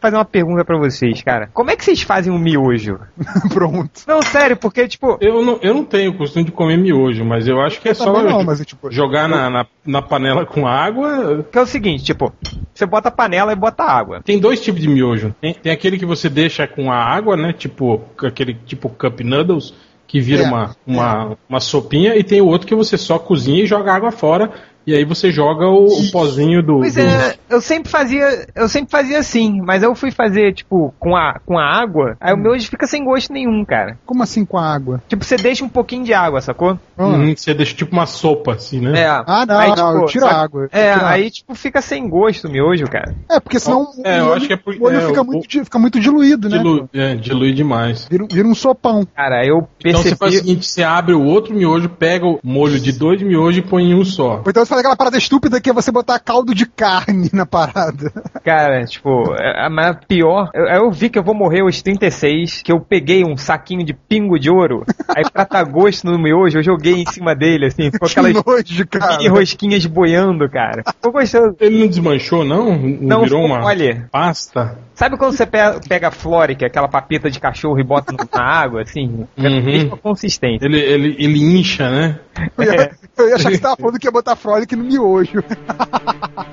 fazer uma pergunta pra vocês, cara. Como é que vocês fazem um miojo? Pronto. Não, sério, porque, tipo, Eu não, eu não tenho o costume de comer miojo, mas eu acho que é só não, mas, tipo, jogar na, na, na panela com água. que é o seguinte, tipo, você bota a panela e bota água. Tem dois tipos de miojo. Tem, tem aquele que você deixa com a água, né? Tipo, aquele tipo cup noodles, que vira É, uma, uma, uma sopinha, e tem o outro que você só cozinha e joga água fora. E aí você joga o, o pozinho do. Pois do- é, eu sempre fazia, eu sempre fazia assim, mas eu fui fazer, tipo, com a, com a água, aí o miojo fica sem gosto nenhum, cara. Como assim com a água? Tipo, você deixa um pouquinho de água, sacou? Uhum, você deixa tipo uma sopa, assim, né? É. Ah, não, aí, não, eu tiro a água. É, Tiro aí, tipo, fica sem gosto o miojo, cara. É, porque senão É, eu o acho que é por- o molho é, fica, o- muito, fica muito diluído, né? Dilu- é, dilui demais. Vira, um- vira um sopão. Cara, eu Então você percebi... faz o seguinte: você abre o outro miojo, pega o molho de dois miojos e põe em um só. Então você faz aquela parada estúpida que é você botar caldo de carne na parada. Cara, tipo, é- mas pior, eu, eu vi que eu vou morrer aos 36, que eu peguei um saquinho de pingo de ouro, aí pra dar gosto no miojo, eu joguei em cima dele, assim, com aquelas que nojo, cara. mini rosquinhas boiando, cara. Ficou gostoso. Ele não desmanchou, não? Não, Não, virou ficou uma mole. pasta? Sabe quando você pe- pega a Floric, aquela papita de cachorro, e bota na água, assim? É a Uhum. mesma consistência. Ele, ele, ele incha, né? Eu ia, eu ia achar que você tava falando que ia botar frolic no miojo.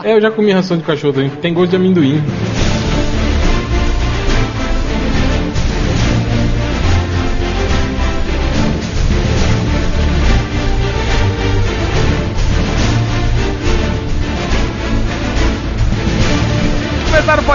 É, eu já comi ração de cachorro também. Tem gosto de amendoim.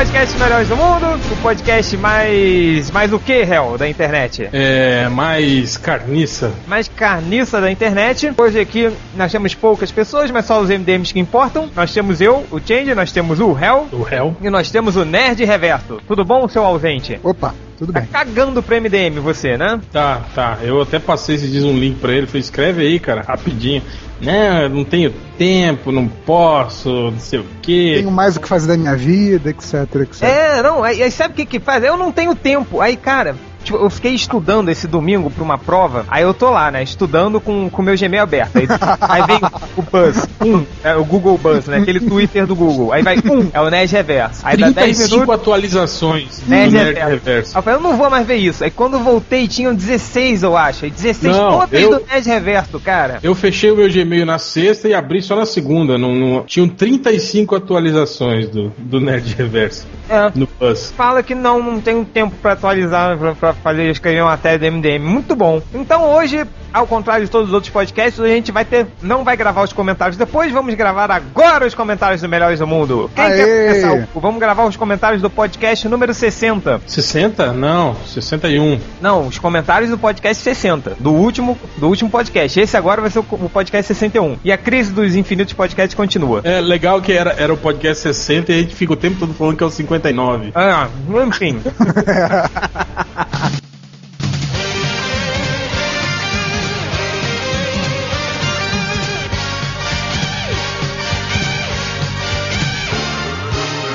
Podcast Melhores do Mundo, o podcast mais. mais o que, Hel, da internet? É mais carniça. mais carniça da internet. Hoje aqui nós temos poucas pessoas, mas só os MDMs que importam. Nós temos eu, o Change, nós temos o Hell O réu. e nós temos o Nerd Reverso. Tudo bom, seu ausente? Opa, tudo Tá bem. cagando pro MDM você, né? Tá, tá. Eu até passei esses dias um link pra ele. Falei, escreve aí, cara, rapidinho. Não, eu não tenho tempo, não posso, não sei o quê. Tenho mais o que fazer da minha vida, etc, etc. É, não, aí, aí sabe o que que faz? Eu não tenho tempo. Aí, cara, tipo, eu fiquei estudando esse domingo pra uma prova, aí eu tô lá, né, estudando com o meu Gmail aberto. Aí, aí vem o Buzz, um, é o Google Buzz, né, aquele Twitter do Google. Aí vai um, é o Nerd Reverso. Aí dá 10 35 minutos, atualizações do Nerd Nerd Reverso. Eu falei, eu não vou mais ver isso. Aí quando eu voltei, tinham 16, eu acho. Aí 16 Não, todas eu- do Nerd Reverso, cara. Eu fechei o meu Gmail na sexta e abri só na segunda. Não, não- tinham 35 atualizações do, do Nerd Reverso É. no Buzz. fala que não, não tenho tempo pra atualizar, pra, pra fazer, escrever uma matéria do MDM. Muito bom. Então hoje, ao contrário de todos os outros podcasts, a gente vai ter, não vai gravar os comentários depois, vamos gravar agora os comentários do Melhores do Mundo. Quem Aê! quer começar? o- Vamos gravar os comentários do podcast número 60. 60? Não, 61. Não, os comentários do podcast 60, do último, do último podcast. Esse agora vai ser o, o podcast 61. E a crise dos infinitos podcasts continua. É legal que era, era o podcast 60 e a gente fica o tempo todo falando que é o 59. Ah, enfim.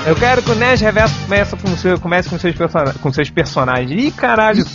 Eu quero que o Nerd Reverso comece com, seu, comece com, seus, personagens. Ih, caralho.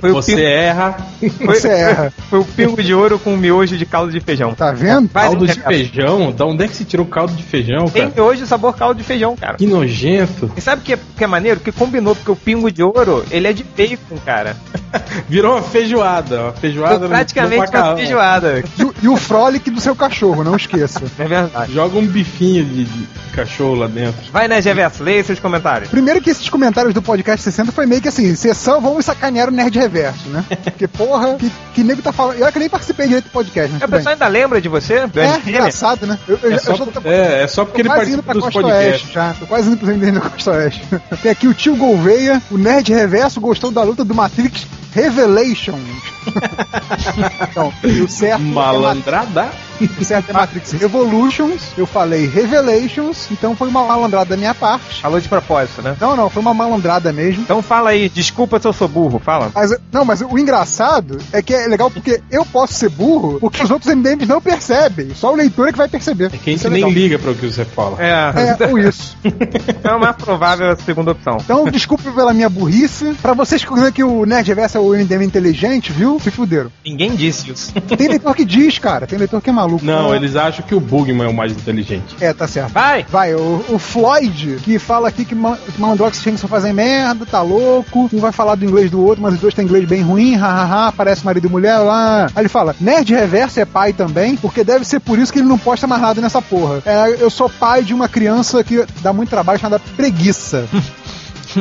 Foi o, Você pingo, erra. foi, Você erra. foi o pingo de ouro com miojo de caldo de feijão. Tá vendo? Caldo de feijão? Da onde é que se tirou caldo de feijão, Tem cara? miojo sabor caldo de feijão, cara. Que nojento. E sabe o que, é- que é maneiro? Que combinou, porque o pingo de ouro, ele é de bacon, cara. Virou uma feijoada. Uma feijoada no- praticamente no uma feijoada. E, o- e o frolic do seu cachorro, não esqueça. É verdade. Joga um bifinho de, de cachorro lá dentro. Vai, né, Reverso? Leia seus comentários. Primeiro que esses comentários do podcast 60 foi meio que assim, sessão, vamos sacanear o Nerd Reverso, né? Porque, porra, que, que nego tá falando. Eu que nem participei direito do podcast, mas A bem. pessoa ainda lembra de você? É, MDM? engraçado, né? Eu, eu, É eu só, já por- tô, é, é só porque ele participa dos Costa podcasts. Oeste já. Tô quase indo pro MDM da Costa Oeste. Tem aqui o tio Gouveia, o Nerd Reverso gostou da luta do Matrix Revelations. então, o certo, é Malandrada? Ma- o certo é Matrix Revolutions, eu falei Revelations, então foi uma malandrada da minha parte. Falou de propósito, né? Não, não, foi uma malandrada mesmo. Então fala aí, desculpa se eu sou burro, fala. Mas, não, mas o engraçado é que é legal porque eu posso ser burro porque os outros MDMs não percebem. Só o leitor é que vai perceber. É que a gente Isso é nem liga pra o que você fala. É, É, ou isso. é a mais provável a segunda opção. Então, desculpe pela minha burrice. Pra vocês que dizem que o Nerd Reverso é o MDM inteligente, viu? Se fuderam. Ninguém disse isso. Tem leitor que diz, cara. Tem leitor que é maluco. Maluco. Não, Ah, eles acham que o Bugman é o mais inteligente. É, tá certo. Vai! Vai, o, o Floyd, que fala aqui que Ma- que Malandrox e Shang só fazem merda, tá louco, um vai falar do inglês do outro, mas os dois têm inglês bem ruim, hahaha, parece marido e mulher lá. Aí ele fala, Nerd Reverso é pai também, porque deve ser por isso que ele não posta mais nada nessa porra. É, eu sou pai de uma criança que dá muito trabalho chamada preguiça.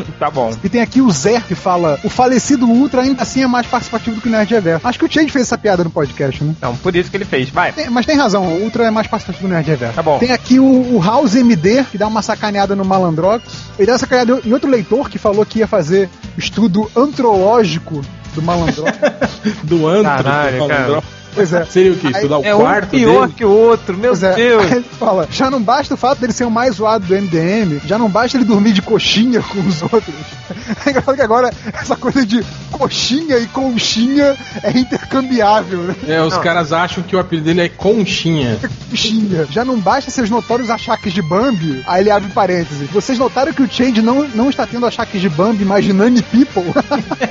Tá bom. E tem aqui o Zé que fala: o falecido Ultra ainda assim é mais participativo do que o Nerd Reverso. Acho que o Change fez essa piada no podcast, né? Então, por isso que ele fez. Vai. Tem- mas tem razão, o Ultra é mais participativo do Nerd Reverso. Tá bom. Tem aqui o, o House MD, que dá uma sacaneada no Malandrox. Ele dá uma sacaneada em outro leitor que falou que ia fazer estudo antropológico do Malandrox. Do antro, Caralho, do cara. Pois é. Seria o quê? Estudar o É um quarto pior dele? que o outro, meu Pois é. Deus. Aí ele fala, já não basta o fato dele ser o mais zoado do MDM, já não basta ele dormir de coxinha com os outros. É engraçado que agora essa coisa de coxinha e conchinha é intercambiável, né? É, os Não. caras acham que o apelido dele é Conchinha. Conchinha. Já não basta seus notórios achaques de Bambi, aí ele abre parênteses. Vocês notaram que o Change não, não está tendo achaques de Bambi, mas de Nani People?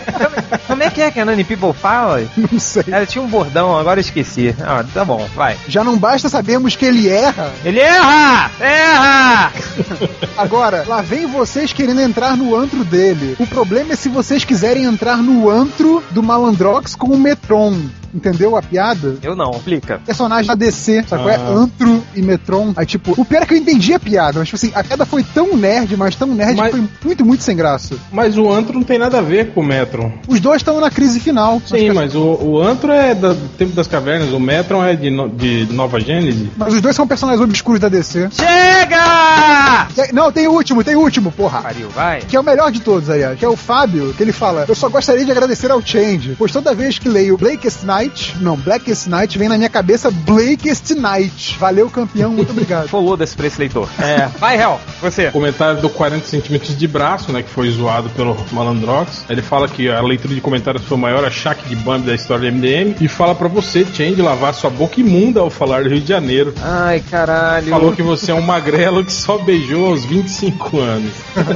Como é que é que a Nani People fala? não sei. Ela tinha um bordão, agora eu esqueci. Ah, tá bom, vai. Já não basta sabermos que ele erra, Ele erra! Erra! Agora, lá vem vocês querendo entrar no antro dele. O problema é se vocês quiserem entrar no antro do Malandrox com o Metron. Entendeu a piada? Eu não, explica. Personagem da DC, sabe qual é? Ah. Antro e Metron. Aí, tipo, o pior é que eu entendi a piada, mas, tipo assim, a piada foi tão nerd, mas tão nerd Mas- que foi muito, muito sem graça. Mas o antro não tem nada a ver com o Metron. Os dois estão na crise final. Sim, mas o, o antro é do tempo das cavernas, o Metron é de, no- de Nova Gênese. Mas os dois são personagens obscuros da DC. Chega! Não, tem o último, tem o último, porra. Pariu, vai. Que é o melhor de todos, aliás, que é o Fábio, que ele fala: Eu só gostaria de agradecer ao Change, pois toda vez que leio Blakest Night, não, Blackest Night, vem na minha cabeça Blakest Night. Valeu, campeão, muito obrigado. Follow desse pra esse leitor. É. Vai, Hel, você. Comentário do 40 centímetros de braço, né, que foi zoado pelo Malandrox. Ele fala que a leitura de comentários foi o maior achaque de Bambi da história do MDM. E fala pra você, Change, lavar sua boca imunda ao falar do Rio de Janeiro. Ai, caralho. Falou que você é um magrelo que só beijou aos 25 anos.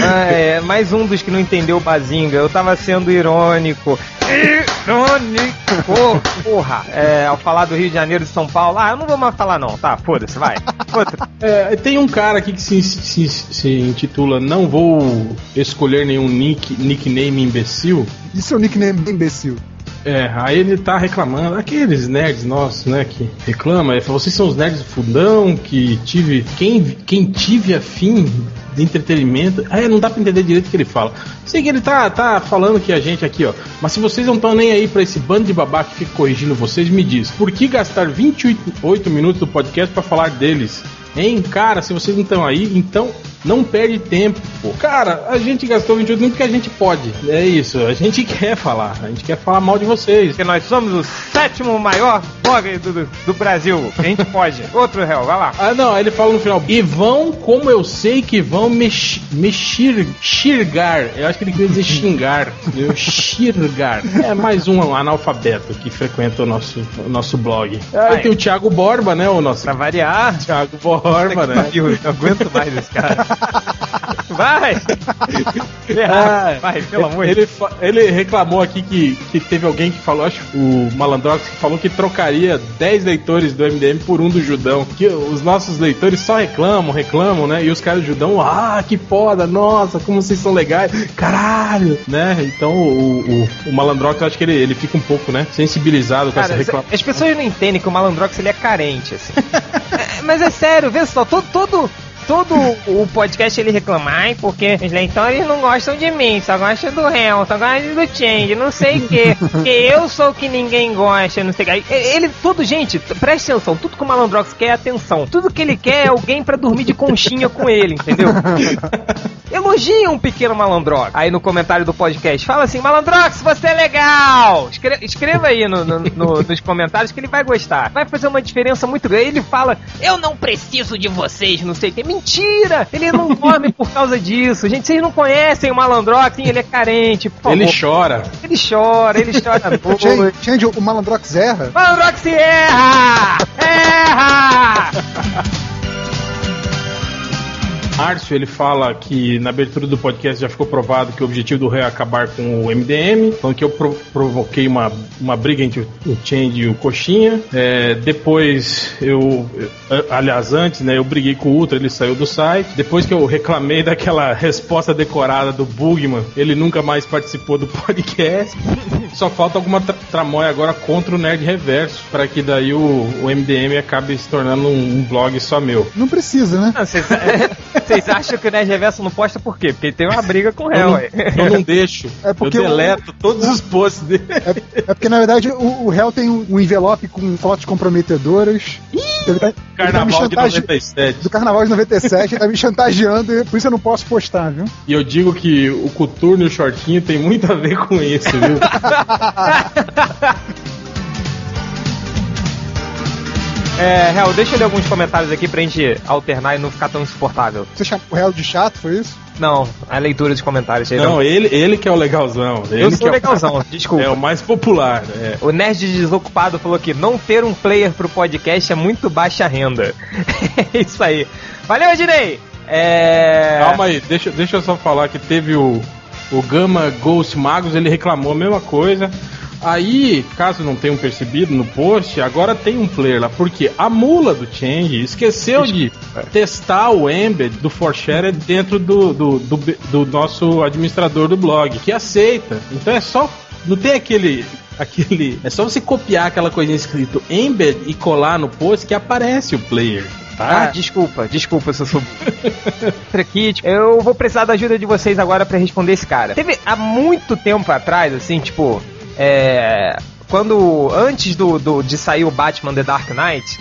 Ah, é, mais um dos que não entendeu o Bazinga. Eu tava sendo irônico. Irônico! Porra! É, ao falar do Rio de Janeiro e de São Paulo. Ah, eu não vou mais falar, não. Tá, foda-se, vai. Outra. É, tem um cara aqui que se, se, se intitula Não Vou Escolher Nenhum nick, Nickname Imbecil. Isso é um nickname imbecil. É, aí ele tá reclamando, aqueles nerds nossos, né, que reclama, ele fala, vocês são os nerds do fundão, que tive, quem, quem tive afim de entretenimento, é, não dá pra entender direito o que ele fala. Sei que ele tá, tá falando que a gente aqui, ó, mas se vocês não estão nem aí pra esse bando de babaca que fica corrigindo vocês, me diz, por que gastar 28 minutos do podcast pra falar deles? Hein, cara, se vocês não estão aí, então não perde tempo. Cara, a gente gastou 28 minutos porque a gente pode. É isso, a gente quer falar. A gente quer falar mal de vocês. Porque nós somos o sétimo maior blog do, do, do Brasil. A gente pode. Outro réu, vai lá. Ah, não, aí ele fala no final. E vão, como eu sei que vão me, x- me xir- xirgar. Eu acho que ele queria dizer xingar. entendeu? xirgar. É mais um analfabeto que frequenta o nosso, o nosso blog. Aí Vai. tem o Thiago Borba, né? O nosso Pra variar. Thiago Borba, né? Eu aguento mais esse cara. Vai! Errar. Vai, pelo amor de ele, ele reclamou aqui que, que teve alguém que falou, acho que o Malandrox, que falou que trocaria 10 leitores do MDM por um do Judão. Que os nossos leitores só reclamam, reclamam, né? E os caras do Judão, ah, que foda, nossa, como vocês são legais, caralho, né? Então o, o, o Malandrox, acho que ele, ele fica um pouco, né, sensibilizado com Cara, essa reclamação. as pessoas não entendem que o Malandrox ele é carente, assim. É, mas é sério, vê só, todo, todo, todo o podcast ele reclama, ai, porque os leitores não gostam de mim, só gostam do réu, só gostam do Change, não sei o quê. Porque eu sou o que ninguém gosta, não sei o quê. Aí, Ele, tudo, gente, presta atenção, tudo que o Malandrox quer é atenção. Tudo que ele quer é alguém pra dormir de conchinha com ele, entendeu? Elogia um pequeno malandrox. Aí no comentário do podcast, fala assim: Malandrox, você é legal! Escre- escreva aí no- no- no- nos comentários que ele vai gostar. Vai fazer uma diferença muito grande. Ele fala: Eu não preciso de vocês, não sei o que. Mentira! Ele não dorme por causa disso. Gente, vocês não conhecem o Malandrox, sim, ele é carente. Por favor. Ele chora. Ele chora, ele chora. Change, Change, o Malandrox erra. Malandrox erra! Erra! Márcio, ele fala que na abertura do podcast já ficou provado que o objetivo do rei é acabar com o MDM, então que eu pro provoquei uma, uma briga entre o Change e o Coxinha. É, depois eu, eu, aliás, antes, né, eu briguei com o Ultra, ele saiu do site. Depois que eu reclamei daquela resposta decorada do Bugman, ele nunca mais participou do podcast. Só falta alguma tra tramóia agora contra o Nerd Reverso, para que daí o, o MDM acabe se tornando um, um blog só meu. Não precisa, né? Vocês acham que o Nerd Reverso não posta por quê? Porque ele tem uma briga com o réu, eu, não, eu não deixo. É porque eu deleto o, todos os posts dele. É, é, porque, na verdade, o, o réu tem um, um envelope com fotos comprometedoras. Ele tá, carnaval ele tá de 97. Do carnaval de 97, ele tá me chantageando e por isso eu não posso postar, viu? E eu digo que o coturno e o shortinho tem muito a ver com isso, viu? É, Hel, deixa eu ler alguns comentários aqui pra gente alternar e não ficar tão insuportável. Você chamou o Hel de chato, foi isso? Não, a leitura de comentários. Não, não, ele, ele que é o legalzão. Ele eu sou é legalzão, desculpa. É o mais popular. É. O Nerd Desocupado falou que não ter um player pro podcast é muito baixa renda. é isso aí. Valeu, Ednei! É... Calma aí, deixa, deixa eu só falar que teve o, o Gama Ghost Magos, ele reclamou a mesma coisa. Aí, caso não tenham percebido no post, agora tem um player lá, porque a mula do Change esqueceu de testar o embed do ForShare dentro do, do, do, do nosso administrador do blog, que aceita. Então é só. Não tem aquele aquele. É só você copiar aquela coisinha escrito embed e colar no post que aparece o player. Tá? Ah, desculpa, desculpa se eu sou. tipo, eu vou precisar da ajuda de vocês agora para responder esse cara. Teve há muito tempo atrás, assim, tipo, é, quando antes do, do, de sair o Batman The Dark Knight,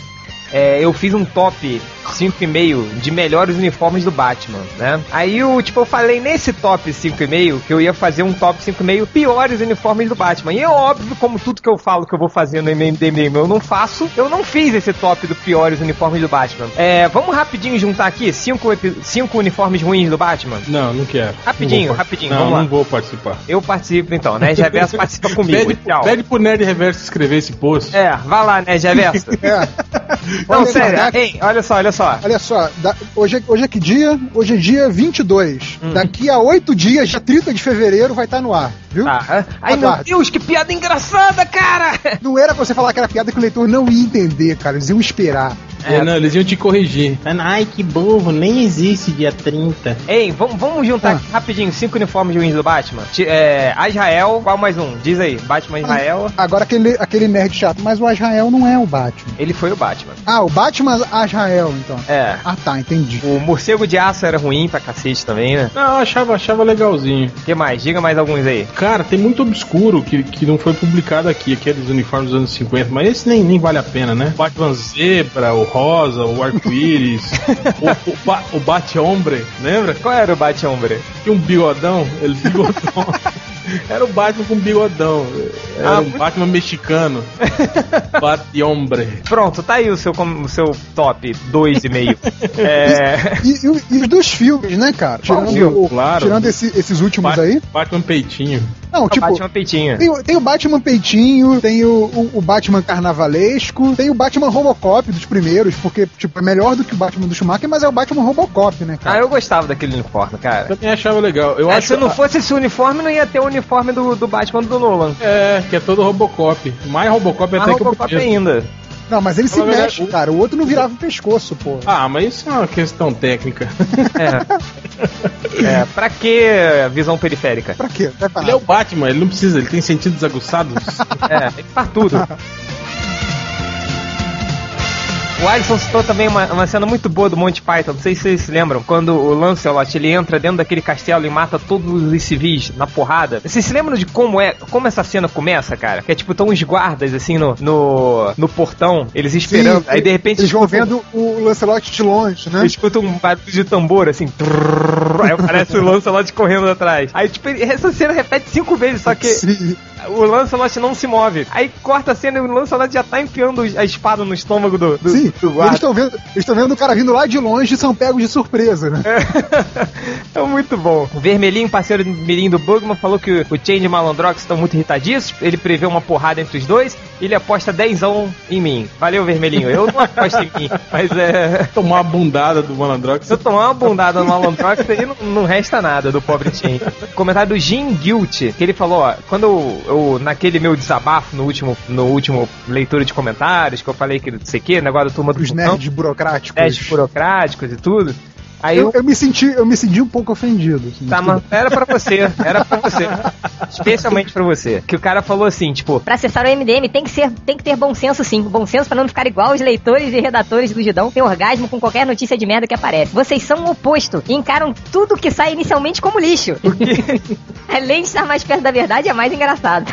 é, eu fiz um top 5,5 de melhores uniformes do Batman, né? Aí eu, tipo, eu falei nesse top 5,5 que eu ia fazer um top 5,5 piores uniformes do Batman. E é óbvio, como tudo que eu falo que eu vou fazer no MMDM eu não faço, eu não fiz esse top do piores uniformes do Batman. É, vamos rapidinho juntar aqui cinco, cinco uniformes ruins do Batman? Não, não quero. Rapidinho, não rapidinho, não, vamos lá. Não vou participar. Eu participo então, Nerd Reverso participa comigo. Pede, Tchau. pede pro Nerd Reverso escrever esse post. É, vai lá, Nerd Reverso. é. Não, sério, hein, olha só, olha só. Olha só, da, hoje, é, hoje é que dia? Hoje é dia 22. Hum. Daqui a oito dias, dia 30 de fevereiro, vai estar tá no ar, viu? Ah, ai, meu Deus, que piada engraçada, cara! Não era pra você falar que era piada que o leitor não ia entender, cara. Eles iam esperar. É, não, eles iam te corrigir. Ai, que burro, nem existe dia 30. Ei, vamos, vamos juntar ah. aqui rapidinho cinco uniformes ruins do Batman. É, Israel, qual mais um? Diz aí, Batman Israel. Agora aquele, aquele nerd chato, mas o Israel não é o Batman. Ele foi o Batman. Ah, o Batman Israel, então. É. Ah, tá, entendi. O Morcego de Aço era ruim pra cacete também, né? Não, eu achava, achava legalzinho. O que mais? Diga mais alguns aí. Cara, tem muito obscuro que, que não foi publicado aqui, aqueles uniformes dos anos 50, mas esse nem, nem vale a pena, né? Batman Zebra, o Rosa, o arco-íris, o, o, ba, o Bate-Hombre, lembra? Qual era o Bate-Hombre? Tinha um bigodão, ele bigodão. Era o Batman com bigodão. Era ah, um Batman mexicano. Bate-Hombre. Pronto, tá aí o seu, o seu top 2,5. é... E, e, e, dos filmes, né, cara? Tirando, o, claro. tirando esse, esses últimos Bat aí. Batman Peitinho. Não, o tipo. Batman Peitinho. Tem, tem, o Batman Peitinho, tem o, o, o, Batman Carnavalesco, tem o Batman Robocop dos primeiros, porque, tipo, é melhor do que o Batman do Schumacher, mas é o Batman Robocop, né, cara? Ah, eu gostava daquele uniforme, cara. Eu também achava legal. Eu é, acho... Se não fosse esse uniforme, não ia ter o uniforme do, do Batman do Nolan. É, que é todo Robocop. Mais Robocop Mais até Robocop que eu ainda. Não, mas ele se mexe, o... cara. O outro não virava o pescoço, pô. Ah, mas isso é uma questão técnica. É. é pra que visão periférica? Pra quê? Ele é o Batman, ele não precisa, ele tem sentidos aguçados. é, ele faz tudo. O Alisson citou também uma, uma cena muito boa do Monty Python, não sei se vocês se lembram, quando o Lancelot ele entra dentro daquele castelo e mata todos os civis na porrada. Vocês se lembram de como é, como essa cena começa, cara? Que é tipo, estão os guardas assim no, no, no portão, eles esperando, Sim, aí de repente eles vão vendo o Lancelot de longe, né? Eles escutam um barulho de tambor assim, trrr, aí aparece o Lancelot correndo atrás. Aí tipo, essa cena repete cinco vezes, só que Sim o Lancelot não se move. Aí corta a cena e o Lancelot já tá enfiando a espada no estômago do, do, Sim, do. Eles estão vendo, estão vendo o cara vindo lá de longe e são pegos de surpresa, né? É, é muito bom. O Vermelhinho, parceiro mirim do Bugman, falou que o Change e o Malandrox estão muito irritadíssimos. Ele prevê uma porrada entre os dois. Ele aposta 10 em mim. Valeu, vermelhinho. Eu não aposto em mim, mas é. Tomar uma bundada do Malandrox. Se eu tomar uma bundada no Malandrox, aí não, não resta nada do pobre Tim. Comentário do Jim Guilt, que ele falou, ó, quando eu, eu, naquele meu desabafo no último, no último leitura de comentários, que eu falei que não sei o que, negócio da turma do Os nerds burocráticos. Nerds burocráticos e tudo. Aí Eu, eu, eu me senti, eu me senti um pouco ofendido. assim. Tá, mas era pra você, era pra você. Especialmente pra você. Que o cara falou assim, tipo, Pra acessar o MDM tem que, ser, tem que ter bom senso sim. Bom senso pra não ficar igual os leitores e redatores do Gidão tem orgasmo com qualquer notícia de merda que aparece. Vocês são o oposto e encaram tudo que sai inicialmente como lixo. Além de estar mais perto da verdade, é mais engraçado.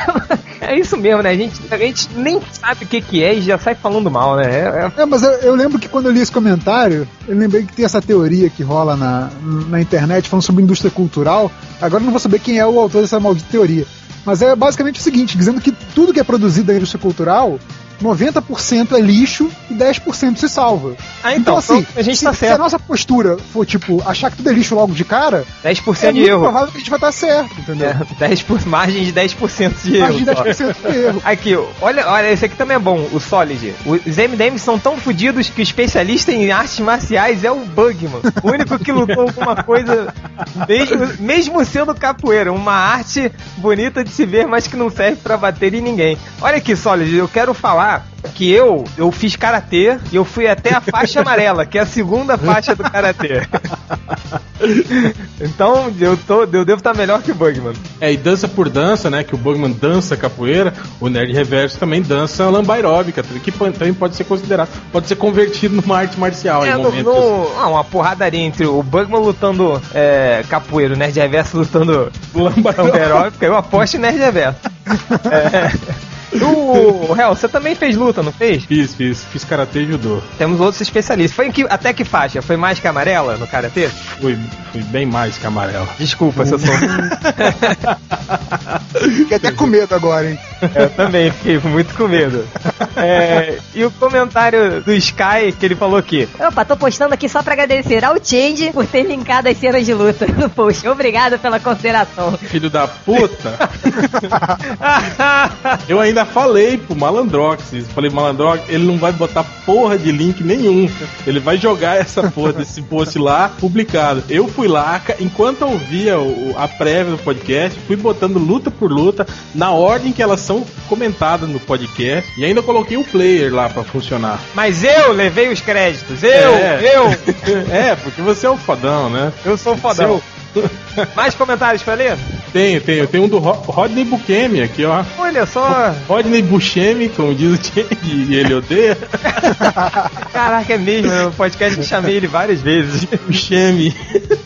é isso mesmo, né? A gente, a gente nem sabe o que que é e já sai falando mal, né? É- é- É, mas eu, eu lembro que quando eu li esse comentário, eu lembrei que tem essa teoria que rola na, na internet falando sobre indústria cultural. Agora eu não vou saber quem é o autor dessa maldita teoria. Mas é basicamente o seguinte, dizendo que tudo que é produzido da indústria cultural, 90% é lixo e 10% se salva. Ah, então, pronto, a gente se, tá se a certo. nossa postura for, tipo, achar que tudo é lixo logo de cara, 10% é de muito erro. provável que a gente vai estar certo, entendeu? É, 10 por, margem de 10% de erro. Mais de só. 10% de erro. Aqui, olha, olha, esse aqui também é bom, o Solid. Os MDMs são tão fodidos que o especialista em artes marciais é o Bugman. O único que lutou alguma coisa, mesmo, mesmo sendo capoeira. Uma arte bonita de se ver, mas que não serve pra bater em ninguém. Olha aqui, Solid, eu quero falar que eu, eu fiz karatê e eu fui até a faixa amarela, que é a segunda faixa do karatê. então, eu, tô, eu devo estar melhor que o Bugman. É, e dança por dança, né? Que o Bugman dança capoeira, o Nerd Reverso também dança lamba aeróbica, que também pode ser considerado, pode ser convertido numa arte marcial É, em no, no- ah, uma porradaria entre o Bugman lutando é, capoeira, o Nerd Reverso lutando lamba aeróbica, eu aposto em Nerd Reverso. É. O Hel, você também fez luta, não fez? Fiz, fiz, fiz karatê e judô. Temos outros especialistas. Foi que, até que faixa? Foi mais que amarela no karatê? Fui, fui bem mais que amarelo. Desculpa se eu sou. Fiquei até com medo agora, hein? Eu também fiquei muito com medo. É, e o comentário do Sky que ele falou aqui. Opa, tô postando aqui só pra agradecer ao Change por ter linkado as cenas de luta no post. Obrigado pela consideração. Filho da puta! Eu ainda falei pro Malandrox, isso. falei, Malandrox, ele não vai botar porra de link nenhum. Ele vai jogar essa porra desse post lá, publicado. Eu fui lá, enquanto eu ouvia o- a prévia do podcast, fui botando luta por luta, na ordem que elas são comentadas no podcast, e ainda coloquei o player lá pra funcionar. Mas eu levei os créditos. Eu, É. eu, É, porque você é o fodão, né? eu sou fodão. Mais comentários pra ler? Tenho, tenho. Tem um do Ro- Rodney Bukemi aqui, ó. Olha só. Rodney Buscemi, como diz o Change, e ele odeia. Caraca, é mesmo. No podcast eu chamei ele várias vezes. Buscemi.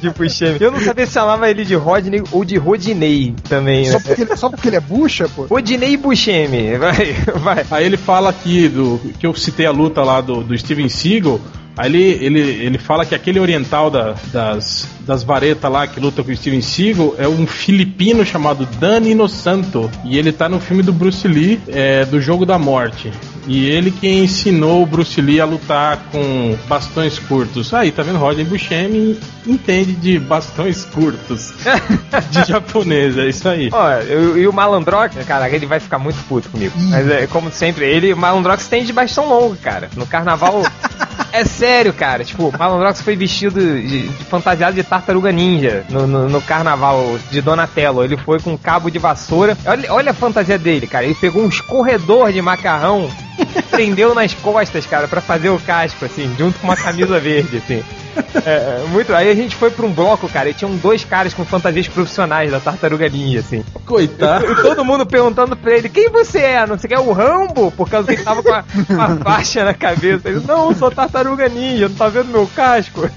De Puxeme. Eu não sabia se chamava ele de Rodney ou de Rodinei também, Só né? porque, ele, só porque ele é bucha, pô. Rodinei Buscemi. Vai, vai. Aí ele fala aqui do que eu citei a luta lá do, do Steven Seagal. Aí ele, ele, ele fala que aquele oriental da- das, das varetas lá que luta com o Steven Seagal é um filipino chamado Danilo Santo. E ele tá no filme do Bruce Lee, é, do Jogo da Morte. E ele que ensinou o Bruce Lee a lutar com bastões curtos. Aí, tá vendo? Rodney Buscemi entende de bastões curtos de japonês, é isso aí. Ó, e o Malandrox, caraca, ele vai ficar muito puto comigo. Mas é como sempre, ele, o Malandrox tem de bastão longo, cara. No carnaval. é sério, cara. Tipo, o Malandrox foi vestido de, de fantasiado de tartaruga ninja no, no, no carnaval de Donatello. Ele foi com um cabo de vassoura. Olha, olha a fantasia dele, cara. Ele pegou um escorredor de macarrão. Prendeu nas costas, cara, pra fazer o casco, assim, junto com uma camisa verde, assim. É, é, muito. Aí a gente foi pra um bloco, cara, e tinham dois caras com fantasias profissionais da tartaruga ninja, assim. Coitado. E todo mundo perguntando pra ele, quem você é? Não sei o que, é o Rambo? Por causa que ele tava com a, com a faixa na cabeça. Ele, não, eu sou tartaruga ninja, não tá vendo meu casco?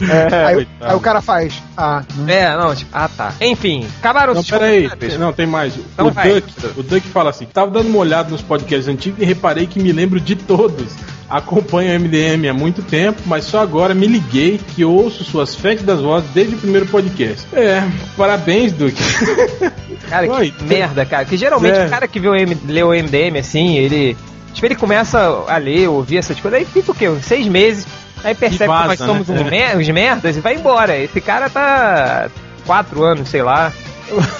É, aí, coitado. aí o cara faz. Ah, não. é, não, tipo, ah tá. Enfim, acabaram Não, os peraí. comentários. Não, tem mais. Então o, vai. Duck, o Duck fala assim: tava dando uma olhada nos podcasts antigos e reparei que me lembro de todos. Acompanho o MDM há muito tempo, mas só agora me liguei que ouço suas fétidas vozes desde o primeiro podcast. É, parabéns, Duque. Cara, que Oi, merda, cara. Que geralmente É. o cara que vê o M, lê o MDM assim, ele. Tipo, ele começa a ler, ouvir essas coisas, aí fica o quê? Uns seis meses, aí percebe vaza, que nós somos né? uns, mer- uns merdas e vai embora. Esse cara tá quatro anos, sei lá.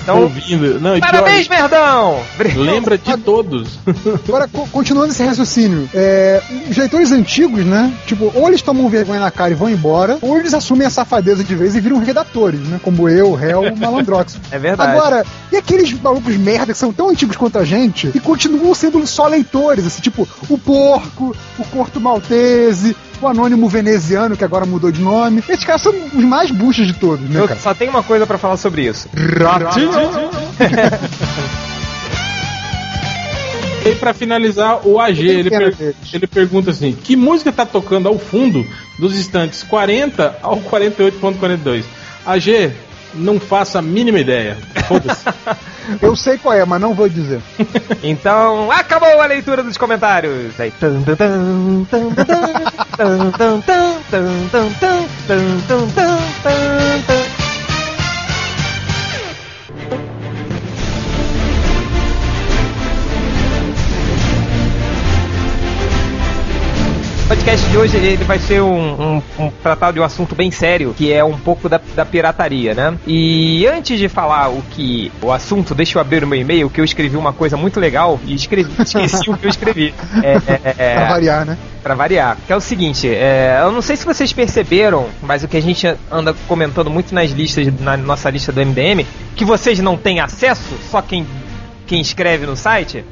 Então, ouvindo. Não, e pior, parabéns, merdão! lembra de todos. Agora, co- continuando esse raciocínio, é, os leitores antigos, né? Tipo, ou eles tomam vergonha na cara e vão embora, ou eles assumem a safadeza de vez e viram redatores, né? Como eu, o Malandrox. É verdade. Agora, e aqueles malucos merda que são tão antigos quanto a gente e continuam sendo só leitores, assim, tipo, o Porco, o Corto Maltese, o Anônimo Veneziano, que agora mudou de nome. Esses caras são os mais buchas de todos, né, Eu cara? só tenho uma coisa pra falar sobre isso. E pra finalizar, o AG, ele, per- deles. ele pergunta assim: que música tá tocando ao fundo dos instantes 40 ao 48.42? AG, não faço a mínima ideia. Foda-se. Eu sei qual é, mas não vou dizer. Então, acabou a leitura dos comentários. Aí, podcast de hoje ele vai ser um, um, um tratado de um assunto bem sério, que é um pouco da, da pirataria, né? E antes de falar o que o assunto, deixa eu abrir o meu e-mail, que eu escrevi uma coisa muito legal e escrevi, esqueci o que eu escrevi. É, é, é, Pra variar, né? Pra variar. Que é o seguinte, é, eu não sei se vocês perceberam, mas o que a gente anda comentando muito nas listas, na nossa lista do MDM, que vocês não têm acesso, só quem, quem escreve no site,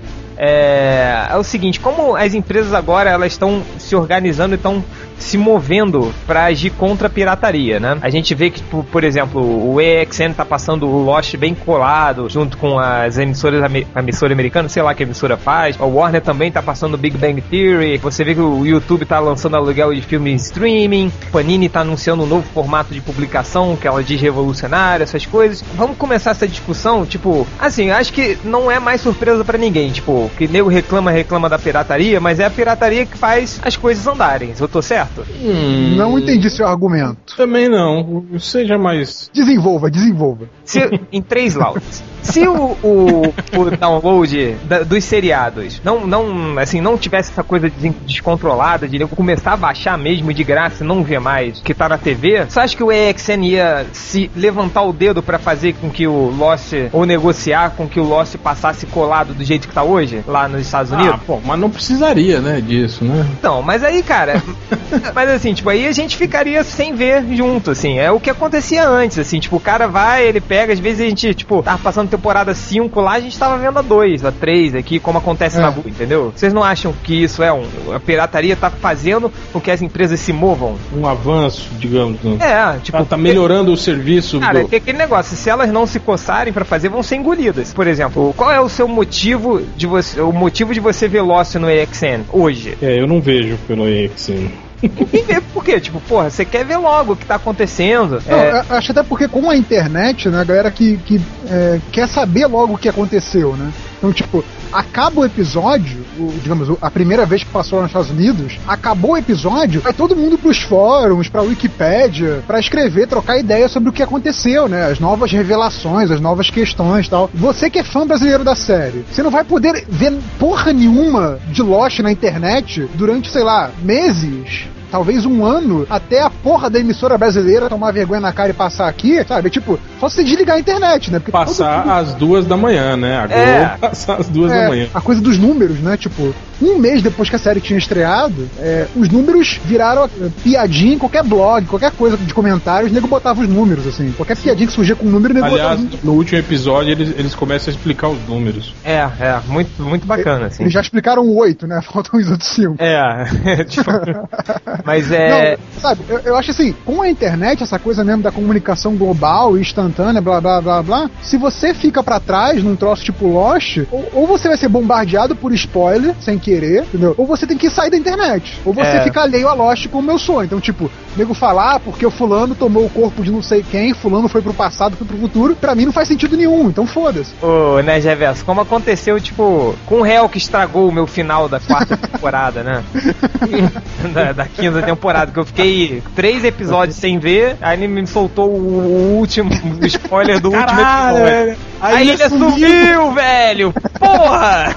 é, é o seguinte, como as empresas agora elas estão se organizando e estão se movendo para agir contra a pirataria, né? A gente vê que, por, por exemplo, o EXN tá passando o Lost bem colado, junto com as emissoras, a emissora americana, sei lá que a emissora faz. A Warner também tá passando o Big Bang Theory. Você vê que o YouTube tá lançando aluguel de filme em streaming. Panini tá anunciando um novo formato de publicação que ela diz revolucionário, essas coisas. Vamos começar essa discussão, tipo, assim, acho que não é mais surpresa pra ninguém, tipo, que nego reclama, reclama da pirataria, mas é a pirataria que faz as coisas andarem. Eu tô certo? Hum, Não entendi seu argumento. Também não. Seja mais. Desenvolva, desenvolva. Se, em três laudas. Se o, o, o download da- dos seriados não, não, assim, não tivesse essa coisa des- descontrolada de começar a baixar mesmo de graça e não ver mais que tá na TV, você acha que o EXN ia se levantar o dedo pra fazer com que o Lost, ou negociar com que o Lost passasse colado do jeito que tá hoje, lá nos Estados Unidos? Ah, pô, mas não precisaria, né, disso, né? Não, mas aí, cara. mas assim, tipo, aí a gente ficaria sem ver junto, assim. É o que acontecia antes, assim. Tipo, o cara vai, ele pega, às vezes a gente, tipo, tava passando temporada 5 lá, a gente tava vendo a 2, a 3 aqui, como acontece É. na rua, entendeu? Vocês não acham que isso é um. A pirataria tá fazendo com que as empresas se movam? Um avanço, digamos. Né? É, tipo. Tá, tá melhorando o serviço Cara, do. tem aquele negócio, se elas não se coçarem pra fazer, vão ser engolidas. Por exemplo, qual é o seu motivo de você. O motivo de você ver Lost no EXN hoje? É, eu não vejo pelo EXN. Entender por quê? Tipo, porra, você quer ver logo o que tá acontecendo. Não, É, acho até porque com a internet, né, a galera que, que é, quer saber logo o que aconteceu, né? Então, tipo, acaba o episódio, o- digamos, a primeira vez que passou nos Estados Unidos, acabou o episódio, vai todo mundo pros fóruns, pra Wikipédia, pra escrever, trocar ideia sobre o que aconteceu, né? As novas revelações, as novas questões tal. Você que é fã brasileiro da série, você não vai poder ver porra nenhuma de Lost na internet durante, sei lá, meses talvez um ano até a porra da emissora brasileira tomar vergonha na cara e passar aqui, sabe? Tipo, só você desligar a internet, né? Porque Passar mundo- às duas da manhã, né? A Globo É. passar às duas é, da manhã. a coisa dos números, né? Tipo, um mês depois que a série tinha estreado, é, os números viraram é, piadinha em qualquer blog, qualquer coisa de comentários, o nego botava os números, assim. Qualquer piadinha que surgia com um número, o nego Aliás, botava os no último episódio eles, eles começam a explicar os números. é, é, muito, muito bacana, assim. Eles já explicaram o oito, né? Faltam os outros cinco. É, tipo, mas é. Não, sabe, eu, eu acho assim, com a internet, essa coisa mesmo da comunicação global e instantânea, blá blá blá blá, se você fica pra trás num troço tipo Lost, ou, ou você vai ser bombardeado por spoiler, sem querer, entendeu? Ou você tem que sair da internet. Ou você É. fica alheio a Lost como eu sou. Então, tipo, nego falar ah, porque o fulano tomou o corpo de não sei quem, fulano foi pro passado, foi pro futuro, pra mim não faz sentido nenhum, então foda-se. Ô, né, Reverso, como aconteceu, tipo, com o réu que estragou o meu final da quarta temporada, né? da, da quinta temporada, que eu fiquei três episódios sem ver, aí ele me soltou o, o último o spoiler do último episódio. velho. Aí ele sumiu, velho! Porra!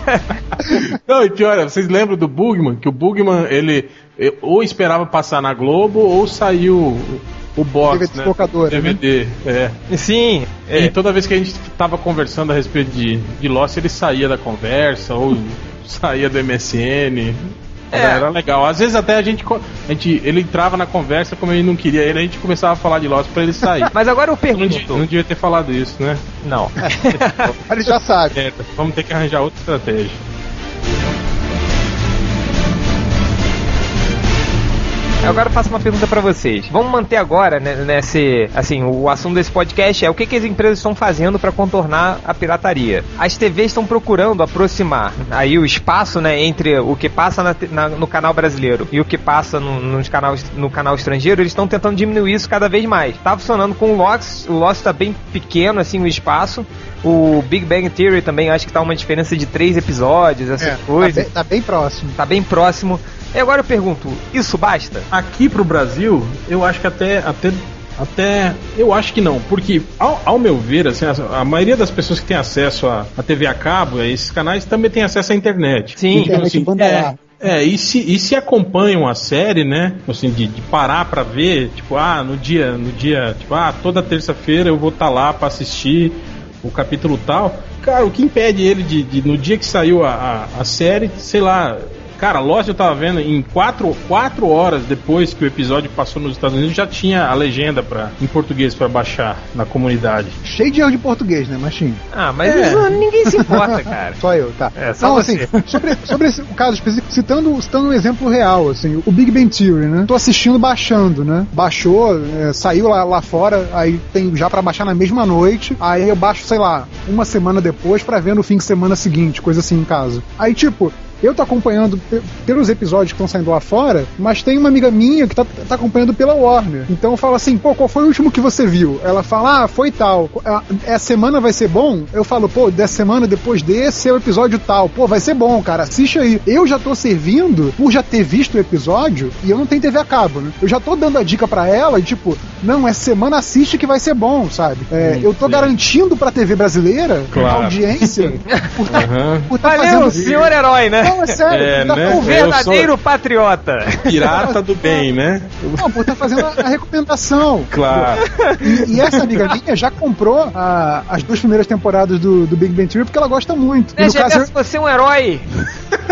Não, e pior, vocês lembram do Bugman? Que o Bugman, ele eh, ou esperava passar na Globo ou saiu o, box, DVD né? DVD, é. Sim, E toda vez que a gente tava conversando a respeito de, de Lost, ele saía da conversa ou saía do MSN. É. Era legal. Às vezes até a gente, a gente. Ele entrava na conversa, como ele não queria ele, a gente começava a falar de Lost pra ele sair. Mas agora eu Não, pergunto. não devia ter falado isso, né? Não. Ele já sabe. É, vamos ter que arranjar outra estratégia. Agora eu faço uma pergunta pra vocês. Vamos manter agora, né, nesse, assim, o assunto desse podcast é o que, que as empresas estão fazendo pra contornar a pirataria. As TVs estão procurando aproximar aí o espaço, né, entre o que passa na na- no canal brasileiro e o que passa no, nos canal, no canal estrangeiro. Eles estão tentando diminuir isso cada vez mais. Tá funcionando com o Lost. O Lost tá bem pequeno, assim, o espaço. O Big Bang Theory também acho que tá uma diferença de três episódios, essas É, tá, coisas. bem, tá bem próximo. Tá bem próximo. E agora eu pergunto, isso basta? Aqui pro Brasil, eu acho que até. até até eu acho que não, porque ao, ao meu ver, assim, a, a maioria das pessoas que tem acesso à TV a cabo, a esses canais, também tem acesso à internet. Sim. Internet banda é, é, e se, e se acompanham a série, né? Assim, de, de parar pra ver, tipo, ah, no dia, no dia, tipo, ah, toda terça-feira eu vou estar lá pra assistir o capítulo tal. Cara, o que impede ele de, de, no dia que saiu a, a, a série, sei lá. Cara, Lost eu tava vendo em quatro, quatro horas depois que o episódio passou nos Estados Unidos, já tinha a legenda pra, em português pra baixar na comunidade. Cheio de erro de português, né, sim. Ah, mas É. ninguém se importa, cara. Só eu, tá. É, só Não, você. assim, sobre, sobre esse caso específico, citando, citando um exemplo real, assim, o Big Bang Theory, né? Tô assistindo baixando, né? Baixou, é, saiu lá, lá fora, aí tem já pra baixar na mesma noite, aí eu baixo, sei lá, uma semana depois pra ver no fim de semana seguinte, coisa assim em casa. Aí, tipo, eu tô acompanhando pe- pelos episódios que estão saindo lá fora, mas tem uma amiga minha que tá, tá acompanhando pela Warner. Então eu falo assim, pô, qual foi o último que você viu? Ela fala, ah, foi tal. Essa semana vai ser bom? Eu falo, pô, dessa semana depois desse é o episódio tal. Pô, vai ser bom, cara, assiste aí. Eu já tô servindo por já ter visto o episódio e eu não tenho TV a cabo, né? Eu já tô dando a dica pra ela e tipo, não, essa semana assiste que vai ser bom, sabe? É, eu tô sim. garantindo pra TV brasileira Claro. a audiência por tá, Aham. por tá Valeu, fazendo senhor herói, né? Não, é sério, É, tá né? O Eu verdadeiro patriota. Pirata do bem, né? Não, pô, tá fazendo a, a recomendação. Claro. E, e essa amiga minha já comprou a- as duas primeiras temporadas do, do Big Bang Theory porque ela gosta muito. Né, no caso, Jefferson, você é um herói.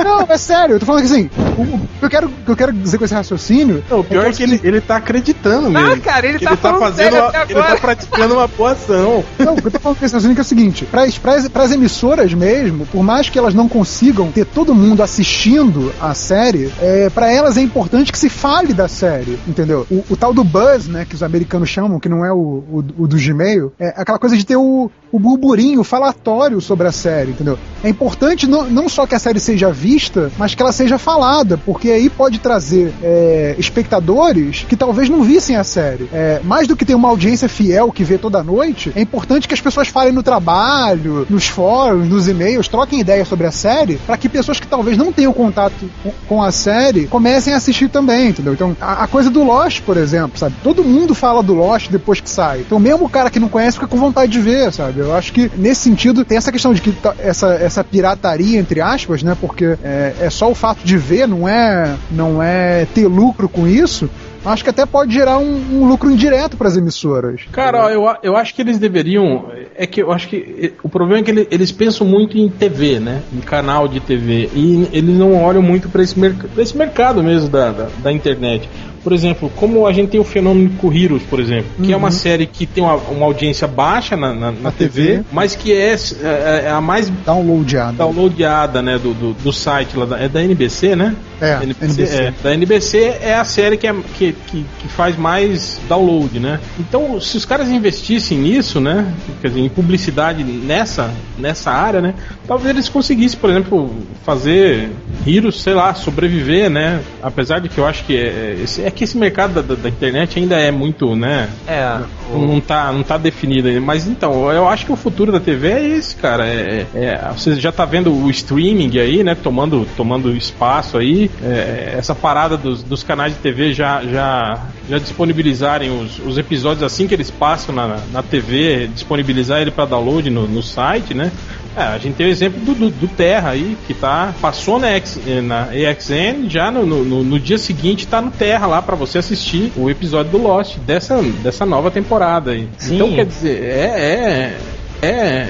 não, é sério, eu tô falando que assim, o, o que eu quero, que eu quero dizer com esse raciocínio. Não, o pior é que ele, ele tá acreditando mesmo. cara, ele Que tá falando fazendo sério uma- até Ele tá praticando uma boa ação. Não, o que eu tô falando com esse raciocínio que é o seguinte: pras, pras, pras emissoras mesmo, por mais que elas não consigam ter todo mundo assistindo a série, é, para elas é importante que se fale da série, entendeu? O, o tal do buzz, né, que os americanos chamam, que não é o, o, o do Gmail, é aquela coisa de ter o, o burburinho, o falatório sobre a série, entendeu? É importante não, não só que a série seja vista, mas que ela seja falada, porque aí pode trazer é, espectadores que talvez não vissem a série. É, mais do que ter uma audiência fiel que vê toda noite, é importante que as pessoas falem no trabalho, nos fóruns, nos e-mails, troquem ideias sobre a série, para que pessoas que talvez não tenham contato com- com a série comecem a assistir também, entendeu? Então, a, a coisa do Lost, por exemplo, sabe? Todo mundo fala do Lost depois que sai. Então, mesmo o cara que não conhece fica com vontade de ver, sabe? Eu acho que nesse sentido tem essa questão de que tá- essa, essa pirataria, entre aspas, né? Porque é, é só o fato de ver, não é, não é ter lucro com isso. Acho que até pode gerar um, um lucro indireto para as emissoras. Cara, eu, eu acho que eles deveriam. É que eu acho que eh, o problema é que ele- eles pensam muito em TV, né? Em canal de TV. E eles não olham muito para esse, merc esse mercado mesmo da, da, da internet. Por exemplo, como a gente tem o fenômeno Heroes, por exemplo, que é uma série que tem uma, uma audiência baixa na, na, na TV, TV. mas que é, é- é a mais Downloadada. downloadada né, do, do, do site lá da, é da NBC, né? É, NBC, NBC. é. Da NBC é a série que, é, que, que, que faz mais download, né? Então, se os caras investissem nisso, né? Quer dizer, em publicidade nessa, nessa área, né? Talvez eles conseguissem, por exemplo, fazer Heroes, sei lá, sobreviver, né? Apesar de que eu acho que é, é, esse- é que esse mercado da, da- internet ainda é muito, né? É. Não tá, não tá definido ainda. Mas então, eu acho que o futuro da TV é esse, cara. É, é- é- você já tá vendo o streaming aí, né? Tomando, tomando espaço aí. É, essa parada dos, dos canais de TV já, já, já disponibilizarem os, os episódios assim que eles passam na, na TV, disponibilizar ele para download no, no site, né? É, a gente tem o exemplo do, do, do Terra aí, que tá, passou na, X, na EXN, já no, no, no, dia seguinte tá no Terra lá para você assistir o episódio do Lost, dessa, dessa nova temporada aí. Sim. Então, quer dizer, é. É. É.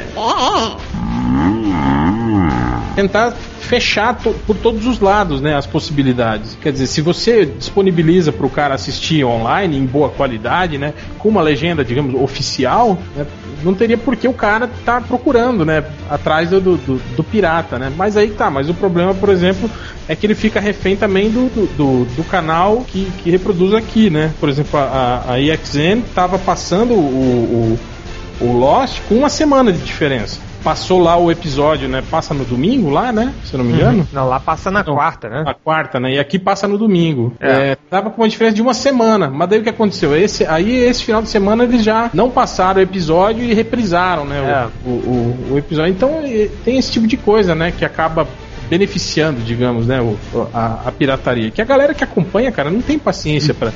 Tentar fechar to, por todos os lados, né, as possibilidades. Quer dizer, se você disponibiliza para o cara assistir online em boa qualidade, né, com uma legenda, digamos, oficial, né, não teria por que o cara tá procurando, né, atrás do, do, do, pirata, né. Mas aí tá, mas o problema, por exemplo, é que ele fica refém também do, do, do canal que, que reproduz aqui, né. Por exemplo, a, a EXN tava passando o, o, o Lost com uma semana de diferença passou lá o episódio, né? Passa no domingo lá, né? Se eu não me engano. Uhum. Não, lá passa na quarta, né? Na quarta, né? E aqui passa no domingo. É. É, tava com uma diferença de uma semana. Mas daí o que aconteceu? Esse, aí esse final de semana eles já não passaram o episódio e reprisaram, né? É. O, o, o, episódio. Então tem esse tipo de coisa, né? Que acaba beneficiando, digamos, né? O, a, a pirataria. Que a galera que acompanha, cara, não tem paciência para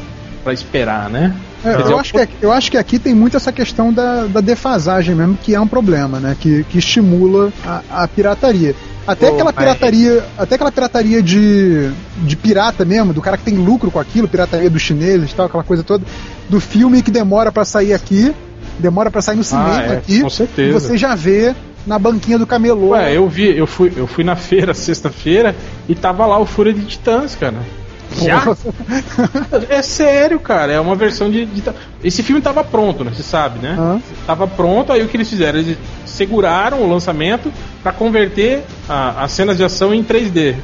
para esperar, né? É, eu, acho que, eu acho que aqui tem muito essa questão da, da defasagem mesmo, que é um problema, né? Que, que estimula a, a pirataria. Até aquela pirataria, até aquela pirataria de, de pirata mesmo, do cara que tem lucro com aquilo, pirataria dos chineses e tal, aquela coisa toda, do filme que demora para sair aqui, demora para sair no ah, cinema ah, é, aqui, com certeza. e você já vê na banquinha do camelô. Ué, eu vi, eu fui, eu fui na feira sexta-feira e tava lá o Fúria de Titãs, cara. Já? é sério, cara. É uma versão de, de, Esse filme tava pronto, né? Você sabe, né? Uhum. Tava pronto, aí o que eles fizeram? Eles seguraram o lançamento para converter a, as cenas de ação em 3D.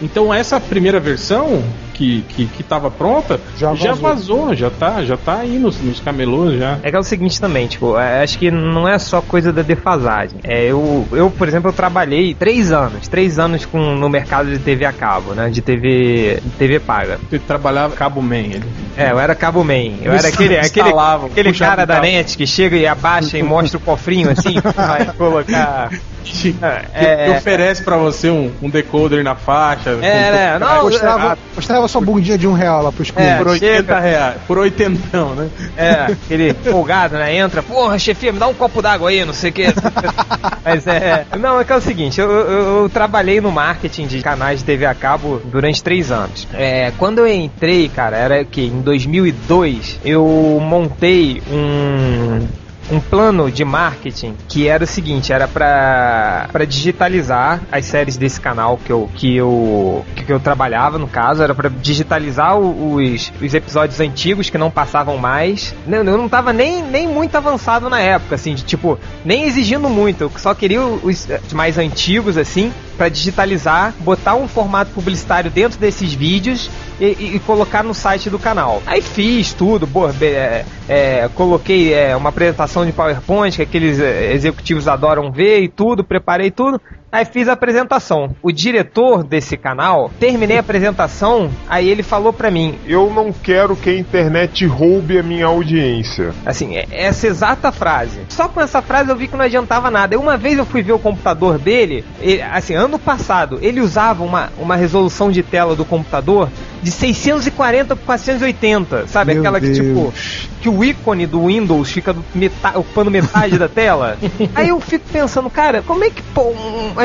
Então essa primeira versão que, que, que tava pronta já vazou. já vazou, já tá, já tá aí nos, nos camelôs já. É que é o seguinte também, tipo, é, acho que não é só coisa da defasagem. É, eu, eu, por exemplo, eu trabalhei três anos, três anos com, no mercado de TV a cabo, né? De TV, TV paga. Você trabalhava cabo man, ele. É, eu era cabo man. Eu era aquele, aquele, aquele cara da net que chega e abaixa e mostra o cofrinho assim, vai colocar que, é, que oferece para você um, um, decoder na faixa. É, né? Não, mostrava, mostrava sua bundinha de um real lá pros clientes. É, por 80 chega. reais. Por oitentão, né? É, aquele folgado, né? Entra, porra, chefia, me dá um copo d'água aí, não sei o que. Mas é. Não, é que é o seguinte, eu, eu, eu, trabalhei no marketing de canais de TV a cabo durante três anos. É, quando eu entrei, cara, era que em 2002, eu montei um um plano de marketing que era o seguinte, era para digitalizar as séries desse canal que eu que eu que eu trabalhava no caso, era para digitalizar os, os episódios antigos que não passavam mais. Eu, não tava nem, nem muito avançado na época, assim, de tipo, nem exigindo muito, eu só queria os mais antigos assim para digitalizar, botar um formato publicitário dentro desses vídeos e, e, colocar no site do canal. Aí fiz tudo, boa, é, é, coloquei é, uma apresentação de PowerPoint que aqueles é, executivos adoram ver e tudo, preparei tudo. Aí fiz a apresentação. O diretor desse canal, terminei a apresentação, aí ele falou pra mim: Eu não quero que a internet roube a minha audiência. Assim, é essa exata frase. Só com essa frase eu vi que não adiantava nada. Uma vez eu fui ver o computador dele, ele, assim, ano passado, ele usava uma, uma resolução de tela do computador de 640 por 480, sabe? Meu Aquela Deus. que, tipo, que o ícone do Windows fica meta ocupando metade da tela. Aí eu fico pensando, cara, como é que pô,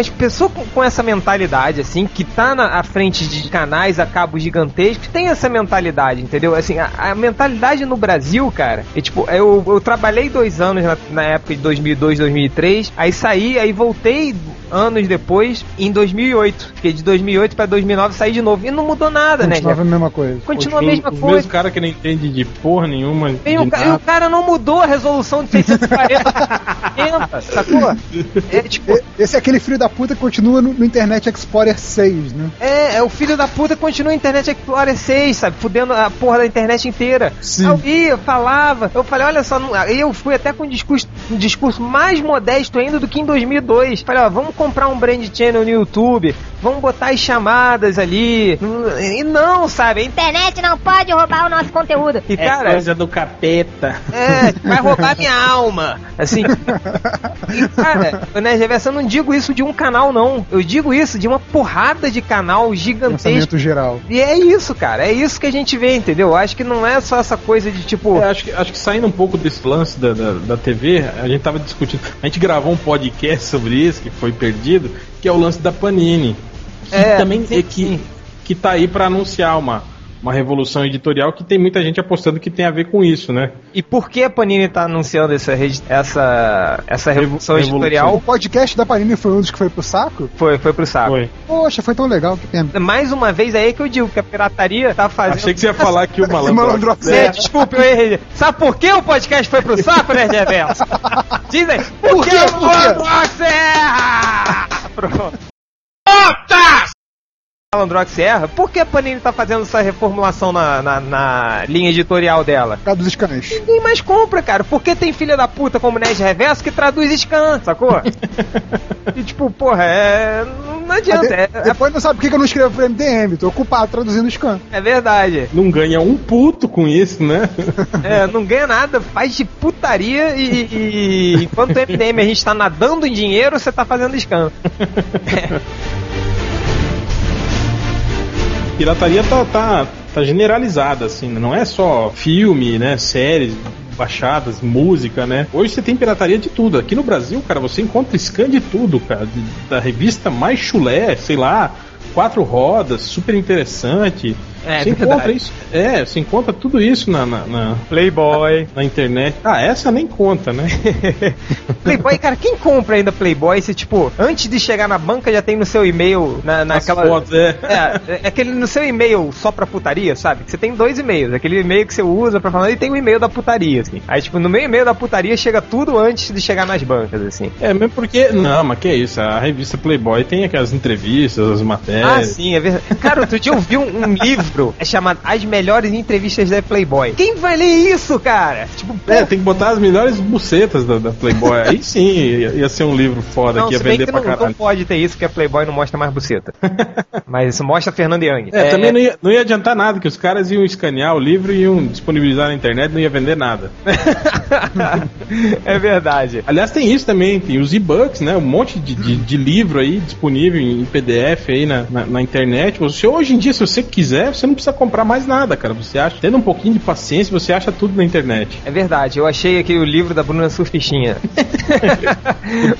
as pessoas com, com, essa mentalidade, assim, que tá na à frente de canais a cabo gigantescos, tem essa mentalidade, entendeu? Assim, a, a mentalidade no Brasil, cara, é tipo, eu, eu trabalhei dois anos na, na época de 2002, 2003, aí saí, aí voltei anos depois, em 2008. Fiquei de 2008 para 2009 saí de novo. E não mudou nada, né? Continua a mesma coisa. Continua a mesma coisa. O mesmo cara que não entende de porra nenhuma. E o, e o, cara não mudou a resolução de 640 sacou? É, tipo... Esse é aquele filho da puta que continua no, no, Internet Explorer 6, né? É, é o filho da puta que continua no Internet Explorer 6, sabe? Fudendo a porra da internet inteira. Sim. Eu ia, falava, eu falei, olha só, eu fui até com um discurso, um discurso mais modesto ainda do que em 2002. Falei, ó, vamos comprar um brand channel no YouTube, vamos botar as chamadas ali. E não, sabe? A internet não pode roubar o nosso conteúdo. E É cara, coisa do capeta. é, vai roubar minha alma. Assim. E, cara, né, Reverso, eu não digo isso de um canal, não. Eu digo isso de uma porrada de canal gigantesco. Pensamento geral. E é isso, cara. É isso que a gente vê, entendeu? Eu acho que não é só essa coisa de tipo. É, acho, que, acho que saindo um pouco desse lance da, da, da TV, a gente tava discutindo. A gente gravou um podcast sobre isso, que foi perdido, que é o lance da Panini. Que É, também sim, é que, sim. que tá aí pra anunciar uma, uma revolução editorial que tem muita gente apostando que tem a ver com isso, né? E por que a Panini tá anunciando essa, essa, essa revolução Revolução. O editorial? podcast da Panini foi um dos que foi pro saco? Foi, foi pro saco. Foi. Poxa, foi tão legal, que pena. Mais uma vez aí que eu digo que a pirataria tá fazendo. Achei que você ia falar que o malandro. Malandro É, desculpa, eu errei. Sabe por que o podcast foi pro saco, né, Reverso? Dizem, por Por que quê? o Por quê? Malandrox erra? Por que a Panini tá fazendo essa reformulação na, na, na linha editorial dela? Por dos scans. Ninguém mais compra, cara. Porque tem filha da puta como Nerd Reverso que traduz scan, sacou? e tipo, porra, é. Não adianta. É, De- depois não sabe por que que eu não escrevo pro MDM, tô ocupado traduzindo scan. é verdade. Não ganha um puto com isso, né? É, não ganha nada, faz de putaria e, e enquanto o MDM a gente tá nadando em dinheiro, você tá fazendo scan. pirataria tá, tá, tá generalizada, assim, né? não é só filme, né, séries baixadas, música, né? Hoje você tem pirataria de tudo. Aqui no Brasil, cara, você encontra scan de tudo, cara. Da revista mais chulé, sei lá, quatro rodas, super interessante. É, você verdade. encontra isso. É, você encontra tudo isso na, na, na, Playboy. na internet. Ah, essa nem conta, né? Playboy, cara, quem compra ainda Playboy se, tipo, antes de chegar na banca já tem no seu e-mail, na, naquela. fotos, é. É, é aquele no seu e-mail só pra putaria, sabe? Você tem dois e-mails, aquele e-mail que você usa pra falar e tem o e-mail da putaria, assim. Aí, tipo, no meu e-mail da putaria chega tudo antes de chegar nas bancas, assim. É, mesmo porque. Não, mas que é isso? A revista Playboy tem aquelas entrevistas, as Ah, matérias. sim, é verdade. Cara, outro dia eu vi um, um livro é chamado As Melhores Entrevistas da Playboy. Quem vai ler isso, cara? Tipo, pô, É, tem que botar as melhores bucetas da, da Playboy. Aí sim ia, ia ser um livro foda não, que ia se bem vender que pra não, não caralho. pode ter isso, porque a Playboy não mostra mais buceta. Mas isso mostra a Fernanda Young. É, também não ia, não ia adiantar nada, que os caras iam escanear o livro e iam disponibilizar na internet não ia vender nada. é verdade. Aliás, tem isso também, tem os e-books, né? Um monte de, de, de livro aí disponível em PDF aí na, na, na internet. Você, hoje em dia, se você quiser, você não precisa comprar mais nada, cara. Você acha, tendo um pouquinho de paciência, você acha tudo na internet. É verdade, eu achei aqui o livro da Bruna Surfichinha.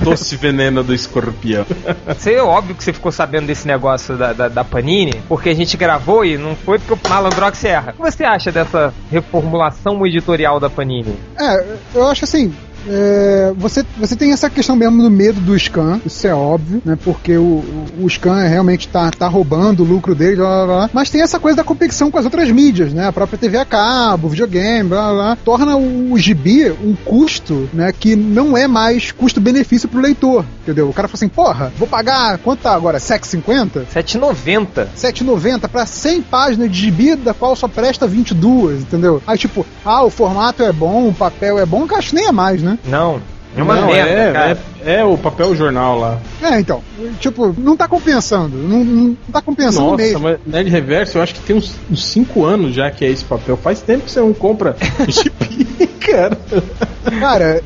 O doce veneno do escorpião. Você é óbvio que você ficou sabendo desse negócio da, da, da Panini, porque a gente gravou e não foi porque o Malandrox erra. O que você acha dessa reformulação editorial da Panini? É, eu acho assim. É, você, você tem essa questão mesmo do medo do scan, isso é óbvio, né? Porque o, o, o scan realmente tá, tá roubando o lucro dele, blá, blá, blá. mas tem essa coisa da competição com as outras mídias, né? A própria TV a cabo, videogame, blá blá, blá torna o, o gibi um custo, né? Que não é mais custo-benefício pro leitor, entendeu? O cara fala assim, porra, vou pagar, quanto tá agora? 7,50? 7,90. 7,90 para 100 páginas de gibi, da qual só presta 22, entendeu? Aí, tipo, ah, o formato é bom, o papel é bom, que acho nem é mais, né? Não. É uma Não, merda, é, cara. é, é o papel jornal lá. É, então, tipo, não tá compensando, não, não tá compensando Nossa, mesmo. mas Nerd Reverso, eu acho que tem uns 5 anos já que é esse papel. Faz tempo que você não compra gibi, cara. Cara,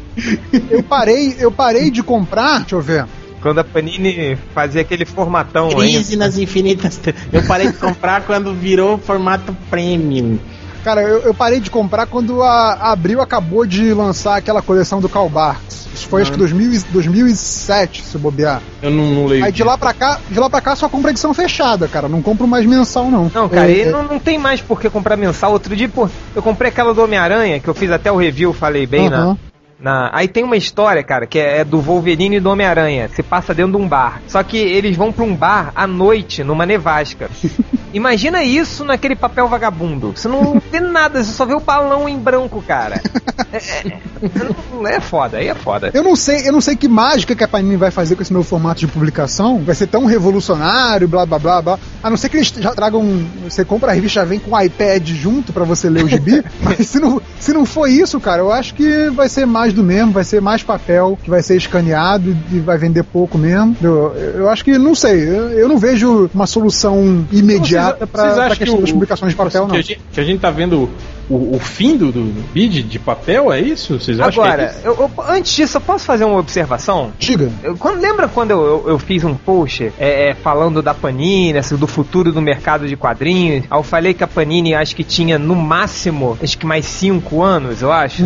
eu parei, eu parei de comprar, deixa eu ver. Quando a Panini fazia aquele formatão aí. Crise nas infinitas. Eu parei de comprar quando virou formato premium. Cara, eu, eu parei de comprar quando a, a Abril acabou de lançar aquela coleção do Karl Barks. Isso foi acho que 2000, e- 2007, se eu bobear. Eu não, não leio. Aí de lá pra cá, de lá pra cá só compra edição fechada, cara. Não compro mais mensal, não. Não, cara, É, e é- não, não tem mais por que comprar mensal. Outro dia, pô, eu comprei aquela do Homem-Aranha, que eu fiz até o review, falei bem na, Aham. na. Aí tem uma história, cara, que é, é do Wolverine e do Homem-Aranha. Se passa dentro de um bar. Só que eles vão pra um bar à noite, numa nevasca. Imagina isso naquele papel vagabundo. Você não vê nada, você só vê o balão em branco, cara. É, é, é, é foda, aí é foda. Eu não sei, eu não sei que mágica que a Panini vai fazer com esse novo formato de publicação. Vai ser tão revolucionário, blá blá blá blá. A não ser que eles já tragam. Você compra a revista, já vem com o iPad junto pra você ler o gibi. Mas se não, se não for isso, cara, eu acho que vai ser mais do mesmo, vai ser mais papel, que vai ser escaneado e vai vender pouco mesmo. Eu, eu acho que, não sei, eu, eu não vejo uma solução imediata questão que das o- publicações de papel, que não. A gente, que a gente tá vendo o, o fim do, do bid de papel, é isso? Vocês acham que é Agora, isso? eu- eu- antes disso, eu posso fazer uma observação? Diga. Eu- quando, lembra quando eu, eu, eu fiz um post é, é, falando da Panini, assim, do futuro do mercado de quadrinhos? Aí eu falei que a Panini acho que tinha no máximo, acho que mais cinco anos, eu acho.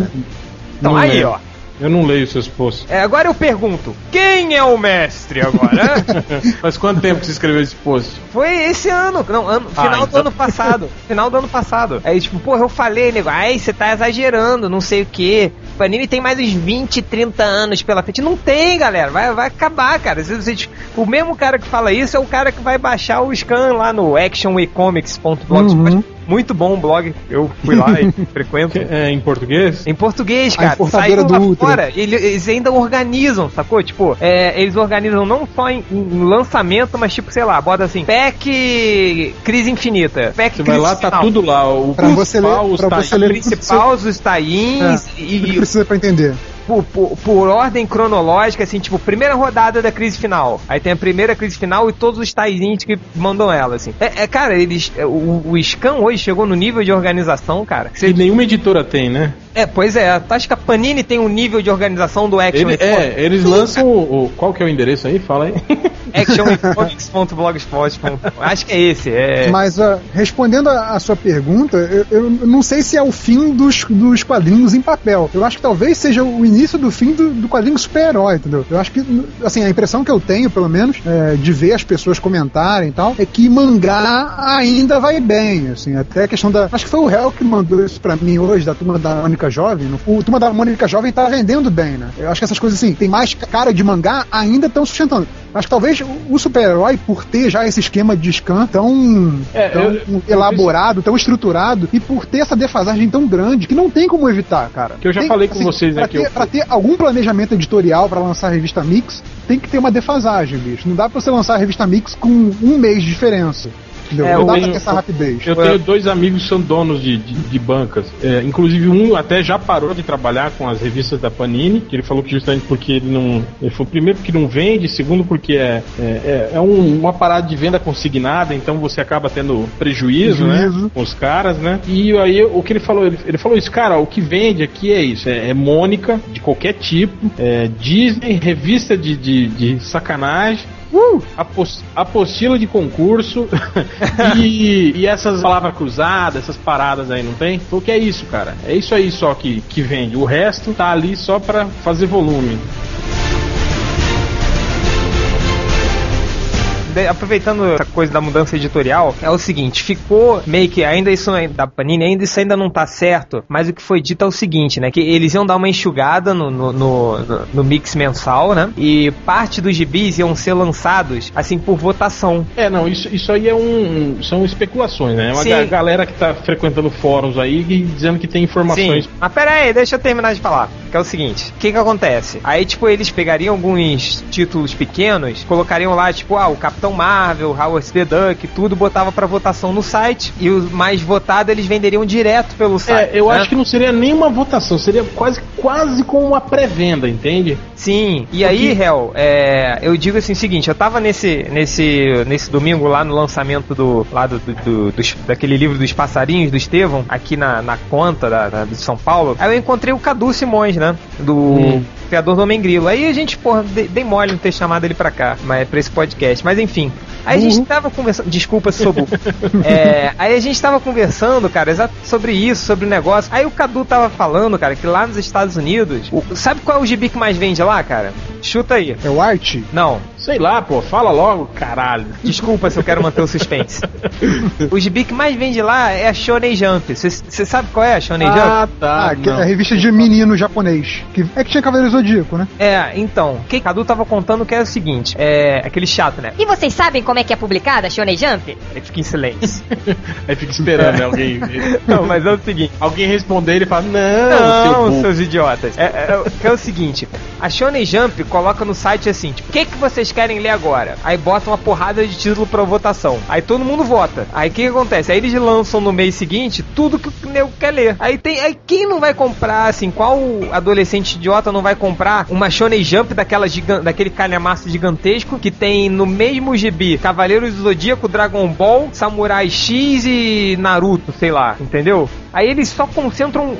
Então Não aí, lembro. ó. Eu não leio seus posts. É, agora eu pergunto, quem é o mestre agora? Faz quanto tempo que você escreveu esse post? Foi esse ano, não, ano, Ah, final do então. ano passado. Final do ano passado. Aí, tipo, porra, eu falei, nego, ai, você tá exagerando, não sei o quê. Panini tem mais uns 20, 30 anos pela frente. Não tem, galera. Vai, vai acabar, cara. Você- você- o mesmo cara que fala isso é o cara que vai baixar o scan lá no actionwecomics.blogspot. Uhum. Muito bom o blog. Eu fui lá e frequento. É, em português? Em português, cara. Saiu do lá Ultra. fora. ele- Eles ainda organizam, sacou? Tipo, é, eles organizam não só em, em lançamento, mas tipo, sei lá, bota assim, pack Crise Infinita. Pack Você Crise vai lá, tá Final. tudo lá. O Pra você principal, ler- os pra você ler- principais, os tains É, e, O que e precisa pra entender? Por, por- por ordem cronológica, assim, tipo, primeira rodada da crise final. Aí tem a primeira crise final e todos os tainins que mandam ela, assim. É, é, cara, eles. é, O, o Scan hoje chegou no nível de organização, cara. que você- nenhuma editora tem, né? é, pois é. Tu acha que a Panini tem um nível de organização do Action Ele- é, eles lançam o, o- Qual que é o endereço aí? Fala aí. actioncomics.blogspot.com. Acho que é esse. É... Mas ah, respondendo a, a sua pergunta, eu, eu não sei se é o fim dos, dos quadrinhos em papel. Eu acho que talvez seja o início do fim do, do quadrinho super-herói, entendeu? Eu acho que, assim, a impressão que eu tenho, pelo menos, é, de ver as pessoas comentarem e tal, é que mangá ainda vai bem, assim, até a questão da... Acho que foi o Hell que mandou isso pra mim hoje, da Turma da Mônica Jovem. O Turma da Mônica Jovem tá vendendo bem, né? Eu acho que essas coisas, assim, tem mais cara de mangá, ainda estão sustentando. Acho que talvez o super-herói, por ter já esse esquema de scan tão, É, tão eu- elaborado, tão estruturado, e por ter essa defasagem tão grande, que não tem como evitar, cara. Que eu já Tem- falei com vocês, né, pra que ter, eu- pra ter algum planejamento editorial pra lançar a revista Mix, tem que ter uma defasagem, bicho. Não dá pra você lançar a revista Mix com um mês de diferença. Entendeu? É, não eu dá tenho- essa rapidez. Eu tenho dois amigos que são donos de, de, de bancas. É, inclusive, um até já parou de trabalhar com as revistas da Panini, que ele falou que justamente porque ele não. Ele falou, primeiro, porque não vende, segundo, porque é, é, é- é um- uma parada de venda consignada, então você acaba tendo prejuízo, Prejuízo. né? Com os caras, né? E aí, o que ele falou? Ele, ele falou isso, cara, o que vende aqui é isso: é, é Mônica, de qualquer tipo, é Disney, revista de, de, de sacanagem. Apos- apostila de concurso e, e essas palavras cruzadas, essas paradas aí, não tem? Então o que é isso, cara? É isso aí só que, que vende. O resto tá ali só pra fazer volume. De- aproveitando essa coisa da mudança editorial, é o seguinte, ficou meio que ainda isso aí da Panini, ainda isso ainda não tá certo, mas o que foi dito é o seguinte, né, que eles iam dar uma enxugada no, no, no, no- mix mensal, né, e parte dos gibis iam ser lançados, assim, por votação. É, não, isso, isso aí é um. São especulações, né? É uma Sim. galera que tá frequentando fóruns aí e dizendo que tem informações. Sim. Mas pera aí, deixa eu terminar de falar. Que é o seguinte: o que que acontece? Aí, tipo, eles pegariam alguns títulos pequenos, colocariam lá, tipo, ah, o Capitão Marvel, Howard the Duck, tudo, botava pra votação no site. E o mais votado eles venderiam direto pelo site. É, eu né? acho que não seria nenhuma votação, seria quase, quase como uma pré-venda, entende? Sim, e aí, Hel, é, eu digo assim o seguinte, eu tava nesse, nesse, nesse domingo lá no lançamento do, lá do, do- do- dos- daquele livro dos passarinhos do Estevão, aqui na, na conta da, da- de São Paulo, aí eu encontrei o Cadu Simões, né, do Hum. Criador do Homem Grilo, aí a gente, porra, dei, dei mole não ter chamado ele pra cá, mas pra esse podcast, mas enfim, aí a gente tava conversando, desculpa burro, É, aí a gente tava conversando, cara, sobre isso, sobre o negócio, aí o Cadu tava falando, cara, que lá nos Estados Unidos, o- sabe qual é o gibi que mais vende lá, cara? Chuta aí. É o Art? Não, Sei lá, pô, fala logo, caralho. Desculpa se eu quero manter o suspense. o gibi que mais vende lá é a Shonen Jump. Você sabe qual é a Shonen Jump? Ah, tá. Ah, que é a revista de menino japonês. Que, é que tinha Cavaleiro Zodíaco, né? É, então, o que Cadu tava contando que é o seguinte, é aquele chato, né? E vocês sabem como é que é publicada a Shonen Jump? Ele fica em silêncio. Aí fica esperando né, alguém. Não, mas é o seguinte. alguém responder ele fala: Não, Não, seu seus idiotas. É, é- é o seguinte, a Shonen Jump coloca no site assim, tipo, o que, que vocês querem ler agora? Aí bota uma porrada de título pra votação. Aí todo mundo vota. Aí o que, que acontece? Aí eles lançam no mês seguinte tudo que o nego quer ler. Aí tem. Aí quem não vai comprar, assim, qual adolescente idiota não vai comprar uma Shonen Jump daquela gigan, daquele calhamaço gigantesco que tem no mesmo gibi Cavaleiros do Zodíaco, Dragon Ball, Samurai X e Naruto, sei lá, entendeu? Aí eles só concentram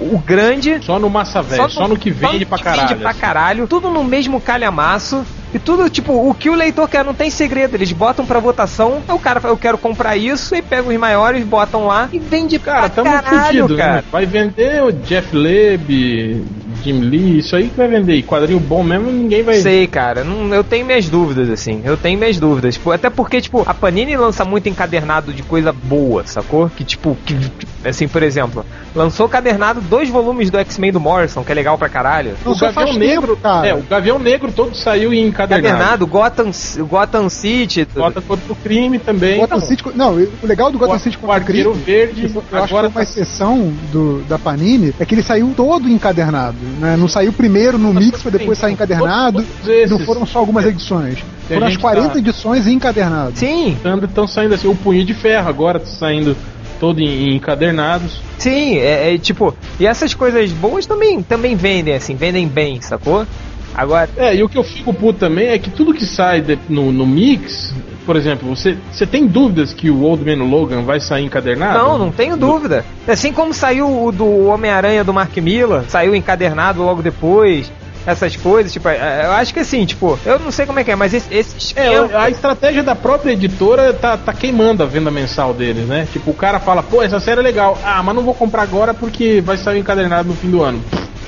o grande Só no massa velho, só, no que vende só pra no que caralho. Vende pra assim. caralho, tudo no mesmo calhamaço. E tudo, tipo, o que o leitor quer não tem segredo. Eles botam pra votação, o cara fala, eu quero comprar isso, e pega os maiores, botam lá e vende Cara, pra tamo caralho, fudido, cara. né? Vai vender o Jeff Leb, Jim Lee, isso aí que vai vender. E quadrinho bom mesmo, ninguém vai. Sei, cara, não, eu tenho minhas dúvidas, assim. Eu tenho minhas dúvidas. Tipo, até porque, tipo, a Panini lança muito encadernado de coisa boa, sacou? Que, tipo, que, assim, por exemplo, lançou cadernado dois volumes do X-Men do Morrison, que é legal pra caralho. Não, o só Gavião Negro, tempo, cara. é, o Gavião Negro todo saiu em encadernado. Cadernado, Gotham, Gotham City. Bota contra o crime também. Gotham Então, City. Não, o legal do Gotham o- City o contra Arqueiro crime, Verde, eu acho que agora uma tá- exceção do, da Panini, é que ele saiu todo encadernado. Né? Não saiu primeiro no mix pra depois sair encadernado. Não foram só algumas edições. Foram as gente 40 tá- edições encadernadas. Sim, Estão saindo assim, o Punho de Ferro agora tá saindo todo em, em encadernados. sim, é, é, tipo, e essas coisas boas também, também vendem, assim, vendem bem, sacou? Agora, É, e o que eu fico puto também é que tudo que sai de- no, no mix, por exemplo, você, você tem dúvidas que o Old Man Logan vai sair encadernado? não, não tenho dúvida. Assim como saiu o do Homem-Aranha do Mark Miller, saiu encadernado logo depois. Essas coisas, tipo, é, eu acho que assim, tipo, eu não sei como é que é, mas esse, esse É, esquema- a estratégia da própria editora tá, tá queimando a venda mensal deles, né? Tipo, o cara fala, pô, essa série é legal. Ah, mas não vou comprar agora porque vai sair encadernado no fim do ano.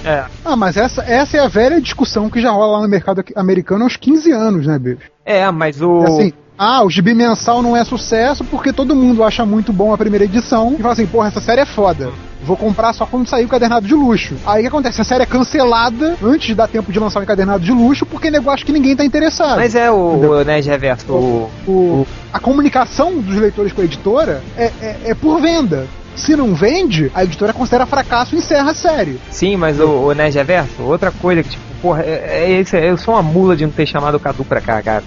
É, Ah, mas essa, essa é a velha discussão que já rola lá no mercado americano há uns 15 anos, né, bicho? é, mas o. É assim, ah, o gibi mensal não é sucesso porque todo mundo acha muito bom a primeira edição e fala assim, porra, essa série é foda. Vou comprar só quando sair o cadernado de luxo. Aí o que acontece? A série é cancelada antes de dar tempo de lançar o encadernado de luxo porque nego acha que ninguém tá interessado. Mas é o, o Nerd Reverso, o, O- a comunicação dos leitores com a editora é, é- é por venda. Se não vende, a editora considera fracasso e encerra a série. Sim, mas o, o Nerd Reverso, outra coisa que, tipo, porra, é, é, eu sou uma mula de não ter chamado o Cadu pra cá, cara.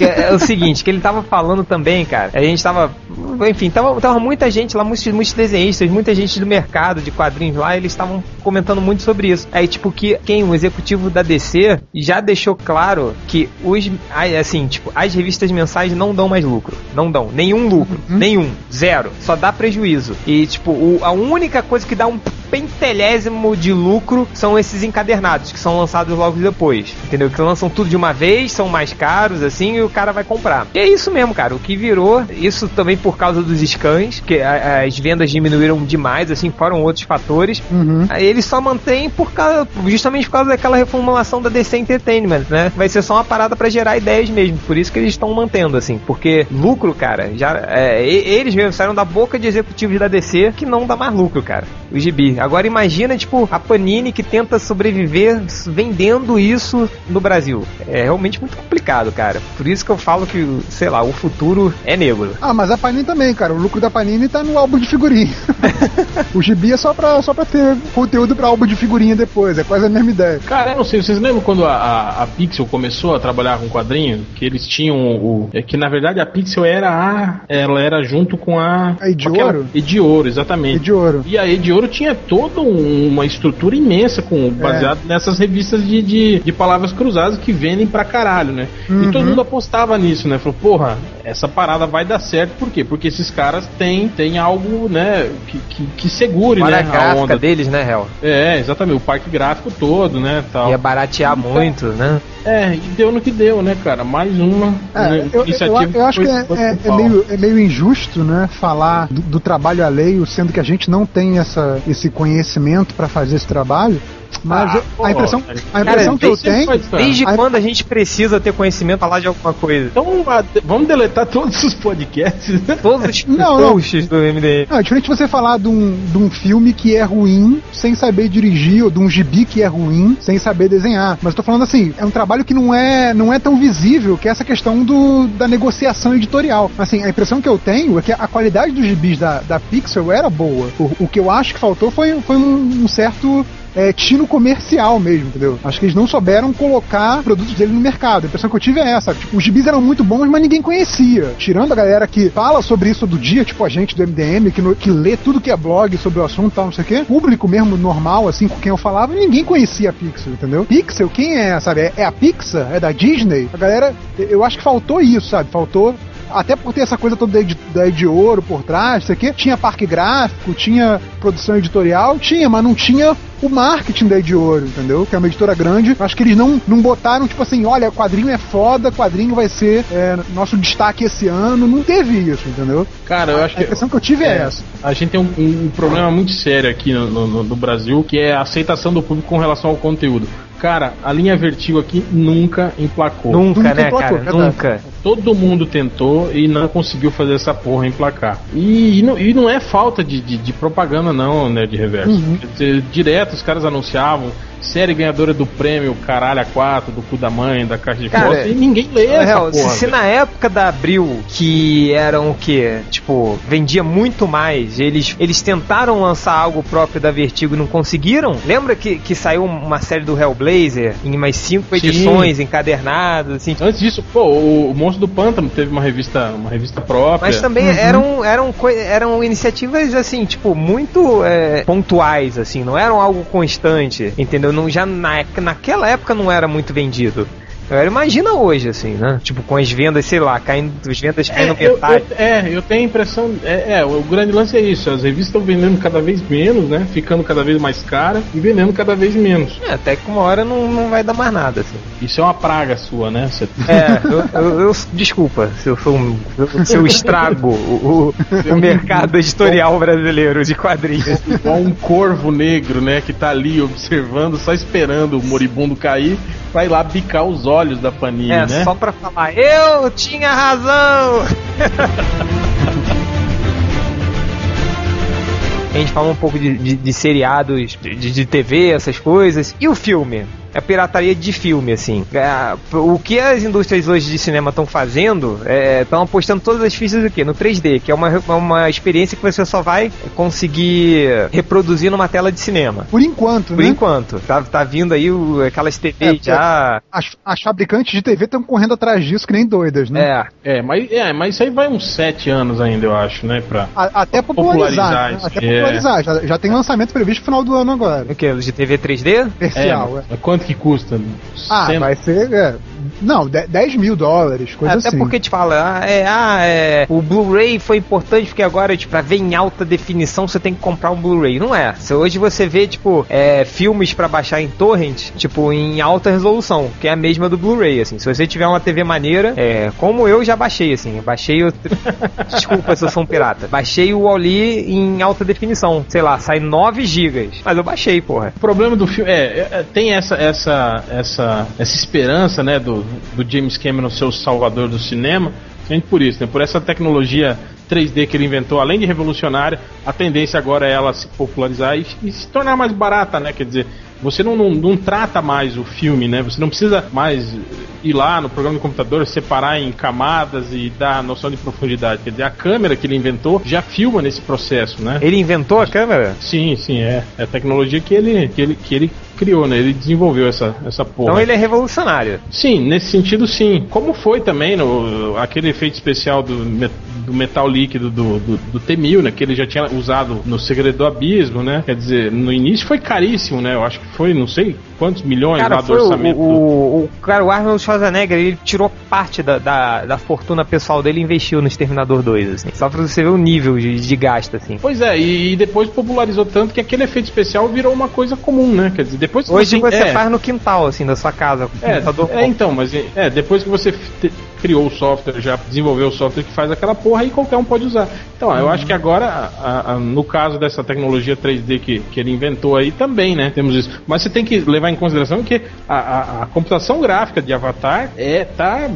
É, é o seguinte, que ele tava falando também, cara. A gente tava. Enfim, tava, tava muita gente lá, muitos, muitos desenhistas, muita gente do mercado de quadrinhos lá, eles estavam comentando muito sobre isso. Aí, tipo, que quem, o executivo da DC, já deixou claro que os. Assim, tipo, as revistas mensais não dão mais lucro. Não dão. Nenhum lucro. Nenhum. Zero. Só dá prejuízo. E, tipo, o- a única coisa que dá um pentelésimo de lucro são esses encadernados, que são lançados logo depois. Entendeu? Que lançam tudo de uma vez, são mais caros, assim, e o cara vai comprar. E é isso mesmo, cara. O que virou, isso também por causa dos scans, que as vendas diminuíram demais, assim, foram outros fatores. Uhum. Aí Eles só mantêm por causa, justamente por causa daquela reformulação da DC Entertainment, né? Vai ser só uma parada pra gerar ideias mesmo. Por isso que eles estão mantendo, assim. Porque lucro, cara, já. é, eles mesmo saíram da boca de executivos da DC que não dá mais lucro, cara. O gibi. Agora imagina, tipo, a Panini que tenta sobreviver vendendo isso no Brasil. É realmente muito complicado, cara. Por isso que eu falo que, sei lá, o futuro é negro. Ah, mas a Panini também, cara. O lucro da Panini tá no álbum de figurinha. o gibi é só pra, só pra ter conteúdo pra álbum de figurinha depois. É quase a mesma ideia. Cara, eu não sei, vocês lembram quando a, a, a Pixel começou a trabalhar com quadrinho? Que eles tinham o. É que na verdade a Pixel era a. Ela era junto com a. A Ediouro? com aquela- Ediouro, exatamente. E de ouro. E a Ediouro tinha toda um- uma estrutura imensa com baseado nessas revistas de, de, de palavras cruzadas que vendem pra caralho, né? E todo mundo apostava nisso, né? Falou, porra, essa parada vai dar certo, por quê? Porque esses caras têm, têm algo, né, que, que, que segure, Para né, a gráfica onda. deles, né, Hel? É, exatamente, o parque gráfico todo, né, tal. Ia baratear muito, né? É, e deu no que deu, né, cara? Mais uma É, né, eu, eu, iniciativa. eu acho que é, é- é meio, é meio injusto, né, falar do, do trabalho alheio, sendo que a gente não tem essa, esse conhecimento para fazer esse trabalho. Mas Ah, a impressão, a impressão Cara, que eu tenho. Desde Aí- quando a gente precisa ter conhecimento falar de alguma coisa? Então a- vamos deletar todos os podcasts. né? Todos os Não, não. posts do MDM. Não, é diferente você falar de um, de um filme que é ruim sem saber dirigir, ou de um gibi que é ruim sem saber desenhar. Mas eu tô falando assim, é um trabalho que não é, não é tão visível que é essa questão do, da negociação editorial. Assim, a impressão que eu tenho é que a qualidade dos gibis da, da Pixel era boa. O, o que eu acho que faltou foi, foi um, um certo é, tino comercial mesmo, entendeu? Acho que eles não souberam colocar produtos dele no mercado. A impressão que eu tive é essa. Tipo, os gibis eram muito bons, mas ninguém conhecia. Tirando a galera que fala sobre isso todo dia, tipo a gente do MDM, que, no- que lê tudo que é blog sobre o assunto e tal, não sei o quê. Público mesmo, normal, assim, com quem eu falava, ninguém conhecia a Pixel, entendeu? Pixel, quem é, sabe? É, é a Pixar? É da Disney? A galera, eu acho que faltou isso, sabe? Faltou até por ter essa coisa toda de, daí de ouro por trás, isso aqui. Tinha parque gráfico, tinha produção editorial, tinha, mas não tinha o marketing da de ouro, entendeu? Que é uma editora grande. Acho que eles não, não botaram, tipo assim, olha, quadrinho é foda, quadrinho vai ser é, nosso destaque esse ano. Não teve isso, entendeu? Cara, eu acho A que. impressão que eu tive é, É, essa. a gente tem um, um problema muito sério aqui no, no- no Brasil, que é a aceitação do público com relação ao conteúdo. Cara, a linha Vertigo aqui nunca emplacou. Nunca, Nunca né, emplacou, cara? verdade. Nunca. Todo mundo tentou e não conseguiu fazer essa porra emplacar. E, e não, e não é falta de, de, de propaganda, não, né, de reverso. Uhum. Direto os caras anunciavam série ganhadora do prêmio Caralho a 4, do cu da mãe, da caixa de Cara, fotos, e ninguém lê Na essa real, porra. se, se na época da Abril, que eram o quê? Tipo, vendia muito mais, eles, eles tentaram lançar algo próprio da Vertigo e não conseguiram? Lembra que, que saiu uma série do Hellblazer em mais cinco edições encadernadas, assim? Antes disso, pô, o, Monstro do Pântano teve uma revista, uma revista própria. Mas também eram, eram, coi- eram iniciativas, assim, tipo, muito é, pontuais, assim, não eram algo constante, entendeu? Não, já na, naquela época não era muito vendido. Agora imagina hoje, assim, né? Tipo, com as vendas, sei lá, caindo, as vendas caindo É eu, metade. eu- é, eu tenho a impressão. É, é, o grande lance é isso. As revistas estão vendendo cada vez menos, né? Ficando cada vez mais cara e vendendo cada vez menos. É, até que uma hora não, não vai dar mais nada, assim. Isso é uma praga sua, né? Você É, eu, eu- eu- desculpa se eu sou um, se eu estrago o, o, o mercado editorial brasileiro de quadrinhos. igual um corvo negro, né? Que tá ali observando, só esperando o moribundo cair, vai lá bicar os olhos da Panini, É, né? só pra falar, eu tinha razão! A gente falou um pouco de, de- de seriados, de, de TV, essas coisas. E o filme? É pirataria de filme, assim. É, o que as indústrias hoje de cinema estão fazendo, estão apostando todas as fichas aqui no 3D, que é uma, uma experiência que você só vai conseguir reproduzir numa tela de cinema. Por enquanto, Por né? enquanto. Tá, tá vindo aí o- aquelas TVs É, já. As, as fabricantes de TV estão correndo atrás disso que nem doidas, né? É, É, mas, é, mas isso aí vai uns sete anos ainda, eu acho, né? Pra... A- até popularizar. Popularizar né? isso, Até é. popularizar. Já, já tem lançamento previsto no final do ano agora. o que? Os de TV 3D? Comercial, é. mas quanto que custa? Ah, Cento- vai ser. é, não, de- 10 mil dólares, coisa Até assim. porque te fala, ah, é, ah, é, o Blu-ray foi importante porque agora, tipo, pra ver em alta definição você tem que comprar um Blu-ray. Não é. Se hoje você vê, tipo, é, filmes pra baixar em torrent, tipo, em alta resolução, que é a mesma do Blu-ray, assim. Se você tiver uma TV maneira, é, como eu já baixei, assim, eu baixei o... Desculpa se eu sou um pirata. Baixei o Oli em alta definição. Sei lá, sai 9 gigas. Mas eu baixei, porra. O problema do filme é, é, tem essa essa essa essa esperança, né, do, do James Cameron ser o salvador do cinema, por isso, né, por essa tecnologia 3D que ele inventou, além de revolucionária, a tendência agora é ela se popularizar e, e se tornar mais barata, né, quer dizer, você não, não, não trata mais o filme, né? Você não precisa mais ir lá no programa do computador, separar em camadas e dar a noção de profundidade. Quer dizer, a câmera que ele inventou já filma nesse processo, né? Ele inventou a câmera? Sim, sim, é. É a tecnologia que ele, que ele, que ele criou, né? Ele desenvolveu essa, essa porra. Então ele é revolucionário. Sim, nesse sentido sim. Como foi também no, aquele efeito especial do, do metal líquido do, do, do T-1000, né? Que ele já tinha usado no Segredo do Abismo, né? Quer dizer, no início foi caríssimo, né? Eu acho que foi, não sei quantos milhões lá Cara, do foi o, orçamento. do- o, o, cara, o Arnold Schwarzenegger, ele tirou parte da, da, da fortuna pessoal dele e investiu no Exterminador 2, assim. Só pra você ver o nível de, de gasto, assim. Pois é, e, e depois popularizou tanto que aquele efeito especial virou uma coisa comum, né? Quer dizer, depois que Hoje você é, faz no quintal, assim, da sua casa. o É, é, então, mas é, depois que você te- criou o software, já desenvolveu o software que faz aquela porra e qualquer um pode usar. Então, eu acho que agora, a- a- no caso dessa tecnologia 3D que, que ele inventou aí, também, né? Temos isso. Mas você tem que levar em consideração que a, a- computação gráfica de Avatar é tá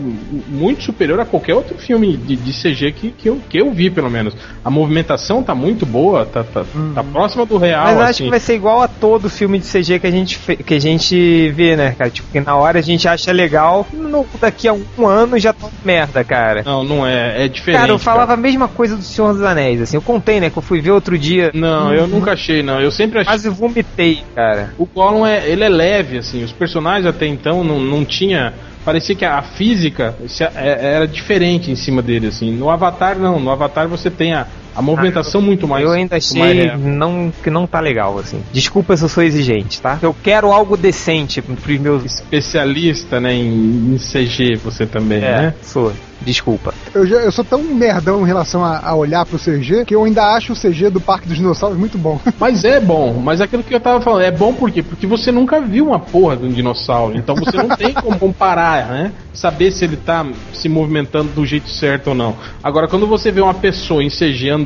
muito superior a qualquer outro filme de, de CG que, que, eu, que eu vi, pelo menos. A movimentação tá muito boa, tá, tá, tá próxima do real. Mas eu acho assim. que vai ser igual a todo filme de CG que a gente, que a gente vê, né, cara? Tipo, que na hora a gente acha legal, no- daqui a um ano já tá merda, cara. Não, não é. É diferente. Cara, eu falava a mesma coisa do Senhor dos Anéis, assim. Eu contei, né, que eu fui ver outro dia. Não, eu nunca achei, não. Eu sempre achei. Quase vomitei, cara. O Gollum é, ele é leve, assim. Os personagens até então não, não tinha. Parecia que a física é- era diferente em cima dele, assim. No Avatar, não. No Avatar você tem a, a movimentação muito mais. eu ainda achei não, que não tá legal, assim. Desculpa se eu sou exigente, tá? Eu quero algo decente pros meus. Especialista, né, em, em CG, você também, É, né? sou. Desculpa. Eu, já- eu sou tão merdão em relação a, a olhar pro CG que eu ainda acho o CG do Parque dos Dinossauros muito bom. Mas é bom, mas é aquilo que eu tava falando, é bom por quê? Porque você nunca viu uma porra de um dinossauro, então você não tem como comparar, né? Saber se ele tá se movimentando do jeito certo ou não. Agora, quando você vê uma pessoa em CG andando,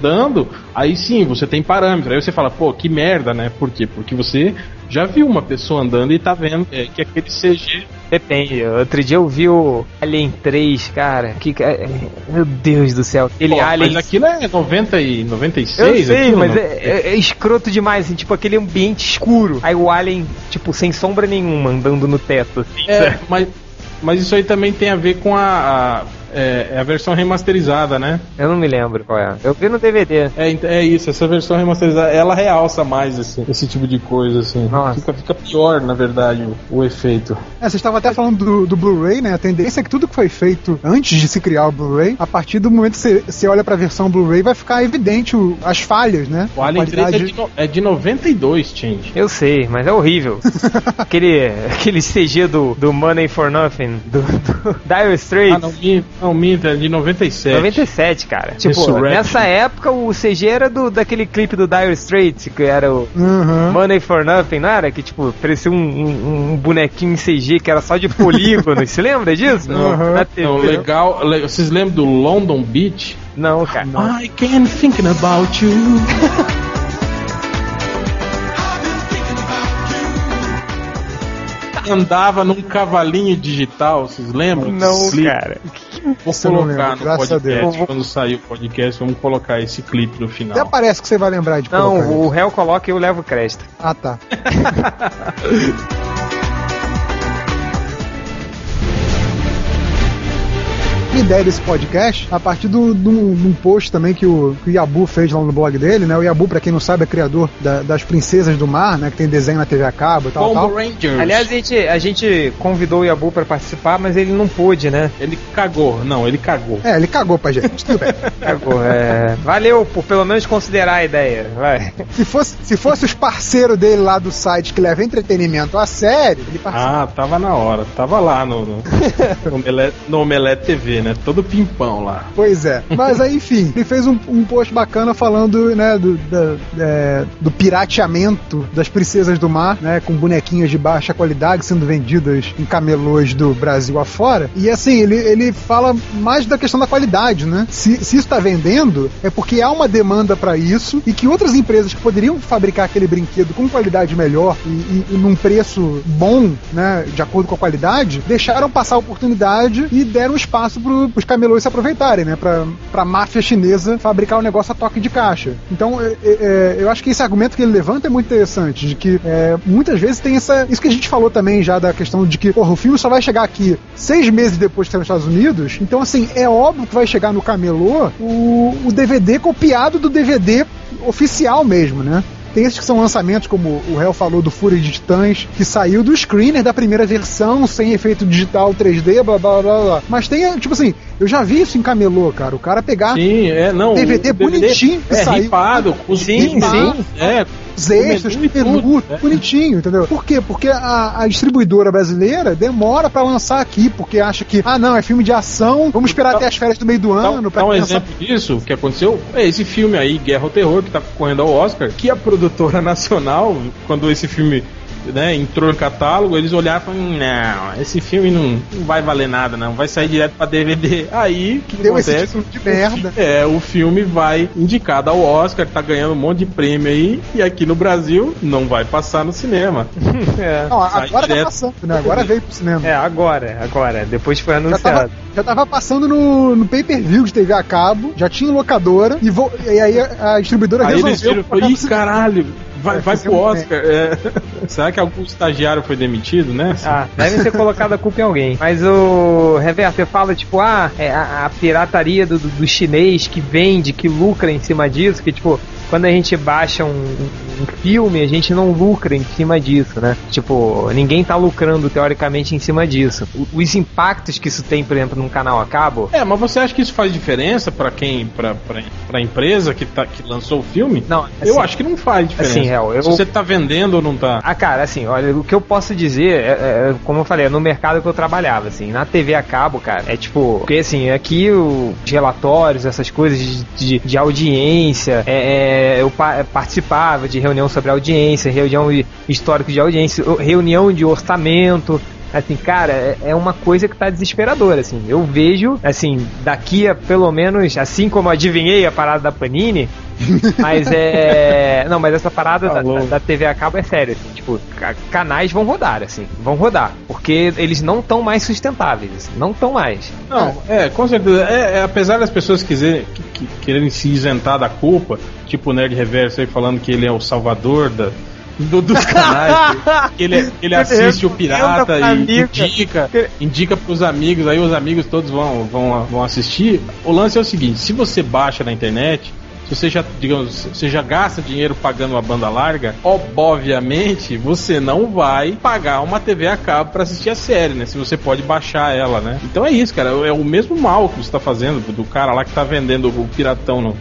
aí sim, você tem parâmetro. Aí você fala, pô, que merda, né? Por quê? Porque você já viu uma pessoa andando e tá vendo é, que aquele CG Depende. Outro dia eu vi o Alien 3, cara. Que, ca- meu Deus do céu. Aquele Pô, Alien. Mas aquilo é 90 e 96? Eu sei, aquilo, mas é, é- é escroto demais, assim, tipo aquele ambiente escuro. Aí o Alien, tipo, sem sombra nenhuma, andando no teto, assim. É, mas, mas isso aí também tem a ver com a, a- é, é a versão remasterizada, né? Eu não me lembro qual é. Eu vi no DVD. É, é isso, essa versão remasterizada, ela realça mais esse, esse tipo de coisa, assim. Nossa. Fica, fica pior, na verdade, o, o efeito. É, vocês estavam até falando do, do Blu-ray, né? A tendência é que tudo que foi feito antes de se criar o Blu-ray, a partir do momento que você, você olha pra versão Blu-ray, vai ficar evidente o- as falhas, né? O Alien 3 é qualidade- de, no- é de 92, Change. Eu sei, mas é horrível. aquele, aquele CG do, do Money for Nothing, do, do Dire Straits. Ah, não, não, minta, é de 97. 97, cara. Tipo, nessa época o CG era do, daquele clipe do Dire Straits, que era o Uhum. Money for Nothing, não era? Que, tipo, parecia um, um- um bonequinho em CG que era só de polígonos. Você lembra disso? Uhum. Na TV. Não, legal. le- Vocês lembram do London Beach? Não, cara. I can't thinking about you. Andava num cavalinho digital, vocês lembram? Não, cara. Vou não colocar lembro, no graças a podcast, Deus. quando sair o podcast, vamos colocar esse clipe no final. Até parece que você vai lembrar de Não, o réu coloca e eu levo o crédito. Ah, tá. ideia desse podcast, a partir do- do- de um post também que o, que o Yabu fez lá no blog dele, né? O Yabu, pra quem não sabe, é criador da- das Princesas do Mar, né? Que tem desenho na TV a cabo e tal, Combo tal. Rangers. Aliás, a gente, a gente convidou o Yabu pra participar, mas ele não pôde, né? ele cagou. Não, ele cagou. É, ele cagou pra gente, tudo bem. Cagou, é... Valeu por pelo menos considerar a ideia. Vai. Se fosse, se fosse os parceiros dele lá do site que leva entretenimento a sério, ele participa. Ah, tava na hora. Tava lá no, no, no, Omelete, no Omelete TV, né? Todo pimpão lá. Pois é. Mas aí, enfim, ele fez um, um post bacana falando, né, do, da- é, do pirateamento das princesas do mar, né, com bonequinhas de baixa qualidade sendo vendidas em camelôs do Brasil afora. E assim, ele, ele fala mais da questão da qualidade, né? Se, se isso tá vendendo, é porque há uma demanda para isso e que outras empresas que poderiam fabricar aquele brinquedo com qualidade melhor e, e- e num preço bom, né, de acordo com a qualidade, deixaram passar a oportunidade e deram espaço para os camelôs se aproveitarem, né, pra, pra máfia chinesa fabricar o negócio a toque de caixa. Então, é, é, é, eu acho que esse argumento que ele levanta é muito interessante, de que é, muitas vezes tem essa. Isso que a gente falou também já da questão de que, porra, o filme só vai chegar aqui seis meses depois que sair nos Estados Unidos, então, assim, é óbvio que vai chegar no camelô o, o DVD copiado do DVD oficial mesmo, né? Tem esses que são lançamentos, como o Hell falou do Fúria de Titãs, que saiu do screener da primeira versão, sem efeito digital 3D, blá blá blá blá. Mas tem, tipo assim, eu já vi isso em camelô, cara. O cara pegar Sim, é, não. DVD o bonitinho que É, saiu. ripado, Sim, bits, sim. É, os extras, menu menu, tudo, né? bonitinho, entendeu? Por quê? Porque a, a distribuidora brasileira demora pra lançar aqui, porque acha que, ah, não, é filme de ação, vamos esperar até as férias do meio do ano pra dá um pensar- exemplo disso que aconteceu. É esse filme aí, Guerra ao Terror, que tá concorrendo ao Oscar, que a produtora nacional, quando esse filme né, entrou no catálogo, eles olharam e falaram, não, esse filme não, não vai valer nada, não, vai sair direto pra DVD. Aí, o que Deu esse acontece? título de merda. É, o filme vai indicado ao Oscar, tá ganhando um monte de prêmio aí, e aqui no Brasil não vai passar no cinema. É. Não, agora tá passando, né? Agora veio pro cinema. É, agora, agora. Depois foi Já tava, anunciado. já tava passando no, no pay-per-view de TV a cabo, já tinha locadora, e, vo- e aí a, a distribuidora Aí eles resolveu. viram e falaram, ih, caralho, vai, vai pro Oscar. É. Será que algum estagiário foi demitido, né? Ah, deve ter colocado a culpa em alguém. Mas o Reverter fala, tipo, ah, é a, a pirataria do, do, do chinês que vende, que lucra em cima disso, que, tipo, quando a gente baixa um, um filme, a gente não lucra em cima disso, né? Tipo, ninguém tá lucrando teoricamente em cima disso. O- Os impactos que isso tem, por exemplo, num canal a cabo, É, mas você acha que isso faz diferença pra quem, pra, pra, pra empresa que, tá, que lançou o filme? Não, eu assim- acho que não faz diferença. assim, real, eu- Se você tá vendendo ou não tá. Ah, cara, assim, olha, o que eu posso dizer, é, é, como eu falei, é no mercado que eu trabalhava, assim, na TV a cabo, cara, é tipo, porque assim, aqui o- os relatórios, essas coisas de, de, de audiência, é, é, eu pa- participava de reunião sobre audiência, reunião de histórico de audiência, reunião de orçamento, Assim, cara, é- é uma coisa que tá desesperadora, assim. Eu vejo, assim, daqui a pelo menos, assim como adivinhei a parada da Panini, mas é. Não, mas essa parada da, da- TV a cabo é sério, assim. Tipo, ca- canais vão rodar, assim. Vão rodar. Porque eles não estão mais sustentáveis, assim, Não estão mais. Não, é, com certeza. É, é, apesar das pessoas quiserem, que, que- quererem se isentar da culpa, tipo o Nerd Reverso aí falando que ele é o salvador da, do- dos canais, que ele, que ele assiste o pirata e indica, indica pros amigos, aí os amigos todos vão, vão, vão assistir. O lance é o seguinte: se você baixa na internet. Você já, digamos, você já gasta dinheiro pagando uma banda larga, obviamente você não vai pagar uma TV a cabo pra assistir a série, né? Se você pode baixar ela, né? Então é isso, cara. É o mesmo mal que você tá fazendo do cara lá que tá vendendo o piratão no,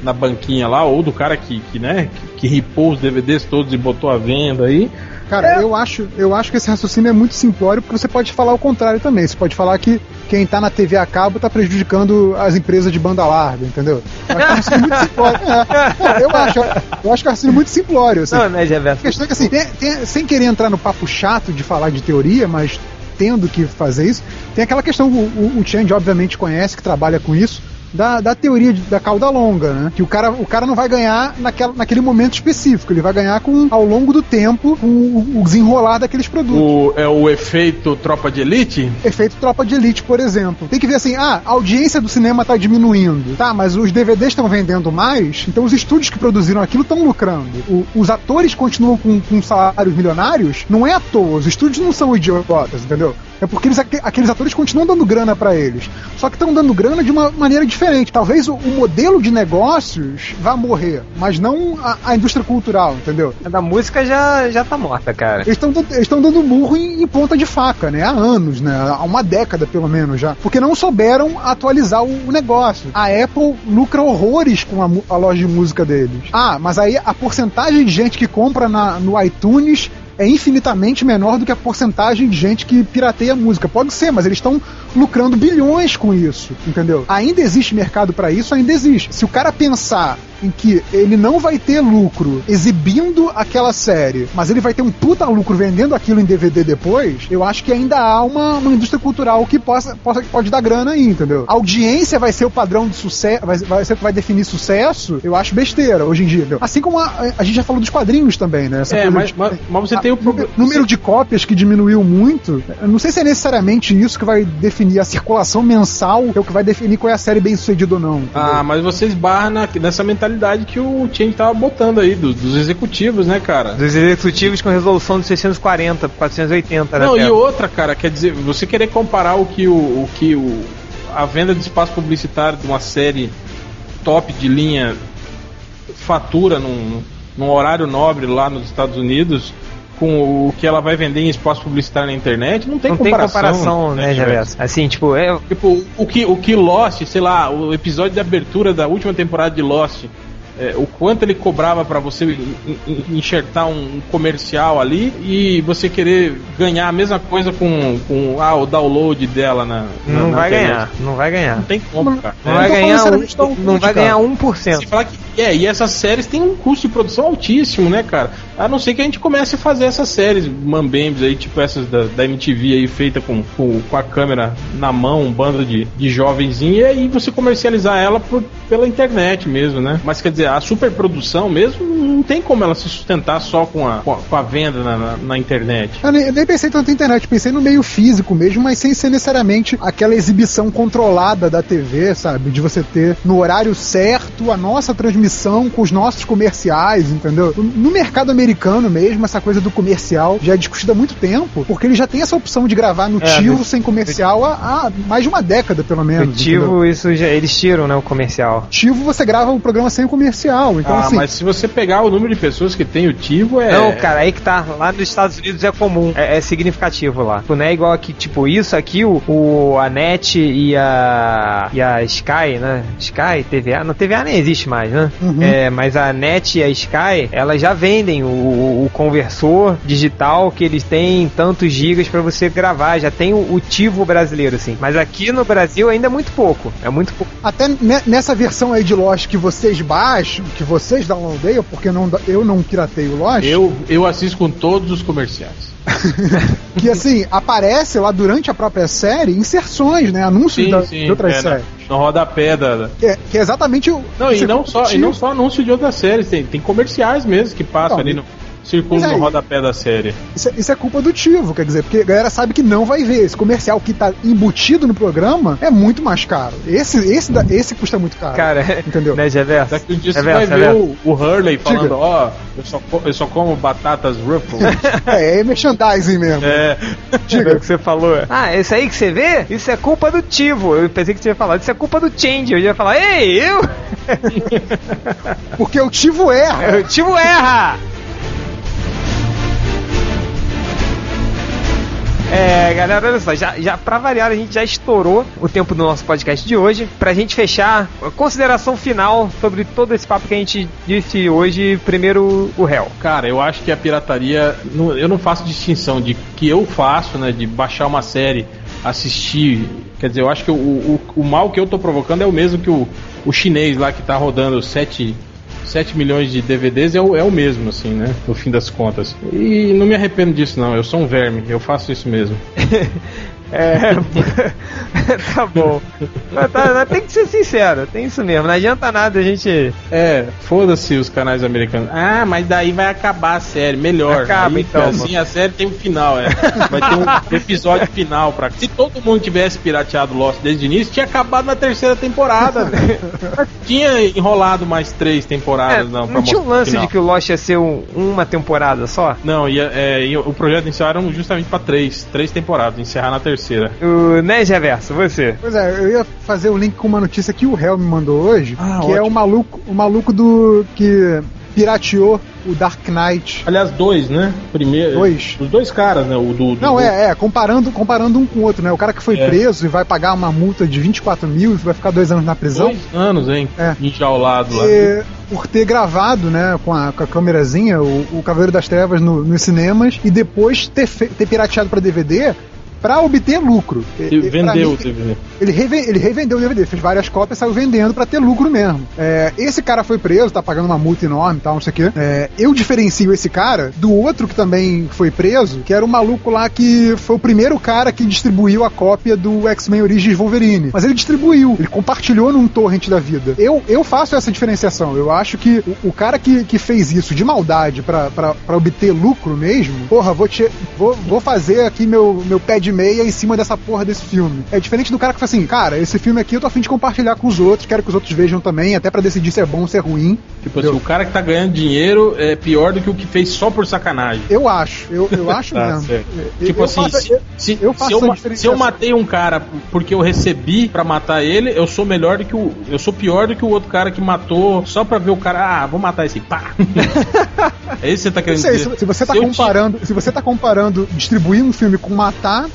na banquinha lá, ou do cara que, que né, que, que ripou os DVDs todos e botou à venda aí. Cara, eu, acho, eu acho que esse raciocínio é muito simplório, porque você pode falar o contrário também. Você pode falar que quem tá na TV a cabo tá prejudicando as empresas de banda larga, entendeu? Eu acho que é muito simplório. É, eu acho, eu acho que é um raciocínio muito simplório. Assim. Não, né, Reverso? A questão é que, assim, tem- tem- sem querer entrar no papo chato de falar de teoria, mas tendo que fazer isso, tem aquela questão, o, o, o Change obviamente conhece, que trabalha com isso, da, da teoria de- da cauda longa, né? Que o cara, o cara não vai ganhar naquela, naquele momento específico, ele vai ganhar com, ao longo do tempo com o, o desenrolar daqueles produtos. O, é o efeito tropa de elite? Efeito Tropa de Elite, por exemplo. Tem que ver assim, ah, a audiência do cinema tá diminuindo. Tá, mas os DVDs estão vendendo mais, então os estúdios que produziram aquilo estão lucrando. O- os atores continuam com, com salários milionários, não é à toa. Os estúdios não são idiotas, entendeu? É porque eles, aque- aqueles atores continuam dando grana pra eles. Só que estão dando grana de uma maneira diferente. Talvez o, o modelo de negócios vá morrer, mas não a, a indústria cultural, entendeu? A da música já, já tá morta, cara. Eles estão dando murro em, em ponta de faca, né? Há anos, né? Há uma década pelo menos já. Porque não souberam atualizar o, o negócio. A Apple lucra horrores com a, a loja de música deles. Ah, mas aí a porcentagem de gente que compra na- no iTunes é infinitamente menor do que a porcentagem de gente que pirateia música. Pode ser, mas eles estão lucrando bilhões com isso, entendeu? Ainda existe mercado para isso, ainda existe. Se o cara pensar em que ele não vai ter lucro exibindo aquela série, mas ele vai ter um puta lucro vendendo aquilo em DVD depois, eu acho que ainda há uma, uma indústria cultural que possa, possa, pode dar grana aí, entendeu? A audiência vai ser o padrão de sucesso, vai, vai ser o que vai definir sucesso, eu acho besteira hoje em dia, entendeu? Assim como a, a gente já falou dos quadrinhos também, né? Essa É, mas, de- mas, mas você a- tem o problema. número de cópias que diminuiu muito. Eu não sei se é necessariamente isso que vai definir a circulação mensal, é o que vai definir qual é a série bem sucedida ou não. entendeu? Ah, mas você esbarra na- nessa mentalidade que o Chen tava botando aí, do- dos executivos, né, cara? Dos executivos com resolução de 640 por 480, né? Não, e outra, cara, quer dizer, você querer comparar o que o, o que o a venda de espaço publicitário de uma série top de linha fatura num, num horário nobre lá nos Estados Unidos com o que ela vai vender em espaço publicitário na internet, não tem Não tem comparação. comparação, né, Reverso? Assim, tipo, é, Tipo, o que, o que Lost, sei lá, o episódio de abertura da última temporada de Lost, é, o quanto ele cobrava pra você en- en- enxertar um, comercial ali e você querer ganhar a mesma coisa com, com ah, o download dela na. na- não na vai internet. ganhar, não vai ganhar. Não tem como, cara. Não É, vai ganhar, falando um, não vai ganhar 1%. Sem falar, que, É, e essas séries têm um custo de produção altíssimo, né, cara? A não ser que a gente comece a fazer essas séries mambembes aí, tipo essas da, da MTV aí, feita com, com, com a câmera na mão, um bando de, de jovenzinho, e aí você comercializar ela por, pela internet mesmo, né? Mas quer dizer, a superprodução mesmo não tem como ela se sustentar só com a, com a, com a venda na, na, na internet. Eu nem, eu nem pensei tanto na internet, pensei no meio físico mesmo, mas sem ser necessariamente aquela exibição controlada da TV, sabe? De você ter no horário certo a nossa transmissão com os nossos comerciais, entendeu? No mercado americano mesmo, essa coisa do comercial já é discutida há muito tempo, porque ele já tem essa opção de gravar no É, Tivo sem comercial há, há mais de uma década, pelo menos. entendeu? Tivo, isso já, eles tiram, né, o comercial. Tivo você grava o programa sem o comercial, então ah, assim. mas se você pegar o número de pessoas que tem o Tivo, é. Não, cara, aí que tá. Lá nos Estados Unidos é comum. É, é significativo lá. Tipo, Não é igual aqui, tipo, isso aqui, o, o a NET e a. e a Sky, né? Sky, TVA. Não, TVA nem existe mais, né? Uhum. É, mas a NET e a Sky, elas já vendem o, o, o conversor digital que eles têm tantos gigas pra você gravar. Já tem o, o Tivo brasileiro, assim. Mas aqui no Brasil ainda é muito pouco. É muito pouco. Até ne- nessa versão aí de Lost que vocês baixam, que vocês downloadeiam, porque não, eu não piratei o Lost, Eu, eu assisto com todos os comerciais. que assim, aparece lá durante a própria série inserções, né? Anúncios da- de outras é, séries. No rodapé da. da- Que é, que é exatamente o. Não, e não, só, e não só anúncio de outras séries, tem, tem comerciais mesmo que passam ali no. Circulam mas no rodapé da série. Isso, é- isso é culpa do Tivo, quer dizer, porque a galera sabe que não vai ver. Esse comercial que tá embutido no programa é muito mais caro. Esse, esse, da- esse custa muito caro. Cara, Entendeu? né, Geverso? Daqui um dia É você vai é ver o, o Hurley falando, Diga. ó, eu, só eu só como batatas Ruffles. É, é merchandising mesmo. é. É o que você falou. Ah, esse aí que você vê? Isso é culpa do Tivo. Eu pensei que você ia falar, isso é culpa do Change. Eu ia falar, ei, eu? Porque o Tivo erra. O Tivo erra! É, galera, olha só, já, já pra variar, a gente já estourou o tempo do nosso podcast de hoje. Pra gente fechar, a consideração final sobre todo esse papo que a gente disse hoje. Primeiro, o réu. Cara, eu acho que a pirataria. Eu não faço distinção de que eu faço, né? De baixar uma série, assistir. Quer dizer, eu acho que o, o, o mal que eu tô provocando é o mesmo que o, o chinês lá que tá rodando 7, 7 milhões de DVDs, é o, é o mesmo, assim, né? No fim das contas. E não me arrependo disso, não. Eu sou um verme, eu faço isso mesmo. É. tá bom. Mas tá- mas tem que ser sincero, tem isso mesmo. Não adianta nada a gente. É, foda-se os canais americanos. Ah, mas daí vai acabar a série, melhor. Acaba, Aí, então, Assim, a série tem um final, é. Vai ter um episódio final pra. Se todo mundo tivesse pirateado Lost desde o início, tinha acabado na terceira temporada. velho. tinha enrolado mais três temporadas, É, não. não tinha um lance de que o Lost ia ser um- uma temporada só? Não, ia, é, ia- o projeto inicial era justamente pra três, três temporadas, encerrar na terceira. O né, Reverso, você? Pois é, eu ia fazer o link com uma notícia que o Hell me mandou hoje, Ah, que é ótimo. o maluco, o maluco do que pirateou o Dark Knight. Aliás, dois, né? Primeiro. Dois. Os dois caras, né? O do. do Não, do- é, é, comparando, comparando um com o outro, né? O cara que foi É. preso e vai pagar uma multa de 24 mil e vai ficar dois anos na prisão. Dois anos, hein? É. Enjaulado lá. E, por ter gravado, né, com a, com a câmerazinha, o, o Cavaleiro das Trevas no- nos cinemas e depois ter, fe- ter pirateado pra DVD pra obter lucro. E- E e pra vendeu mim, o DVD. Ele, ele revendeu o DVD, fez várias cópias, saiu vendendo pra ter lucro mesmo. É, esse cara foi preso, tá pagando uma multa enorme e tal, não sei o quê. É, eu diferencio esse cara do outro que também foi preso, que era o maluco lá que foi o primeiro cara que distribuiu a cópia do X-Men Origins Wolverine. Mas ele distribuiu, ele compartilhou num torrent da vida. Eu, eu faço essa diferenciação. Eu acho que o, o cara que, que fez isso de maldade pra obter lucro mesmo, porra, vou, te, vou, vou fazer aqui meu, meu pé de meia em cima dessa porra desse filme. É diferente do cara que fala assim, cara, esse filme aqui eu tô afim de compartilhar com os outros, quero que os outros vejam também, até pra decidir se é bom ou se é ruim. Tipo assim, o cara que tá ganhando dinheiro é pior do que o que fez só por sacanagem. Eu acho, eu, eu acho Tá mesmo. certo. Tipo eu assim, faço- se, eu- se, eu se eu, se eu matei um cara porque eu recebi pra matar ele, eu sou melhor do que o. Eu sou pior do que o outro cara que matou só pra ver o cara. Ah, vou matar esse. Pá! é isso que você tá querendo sei, dizer? se, se você tá Se comparando, se você tá comparando distribuir um filme com matar,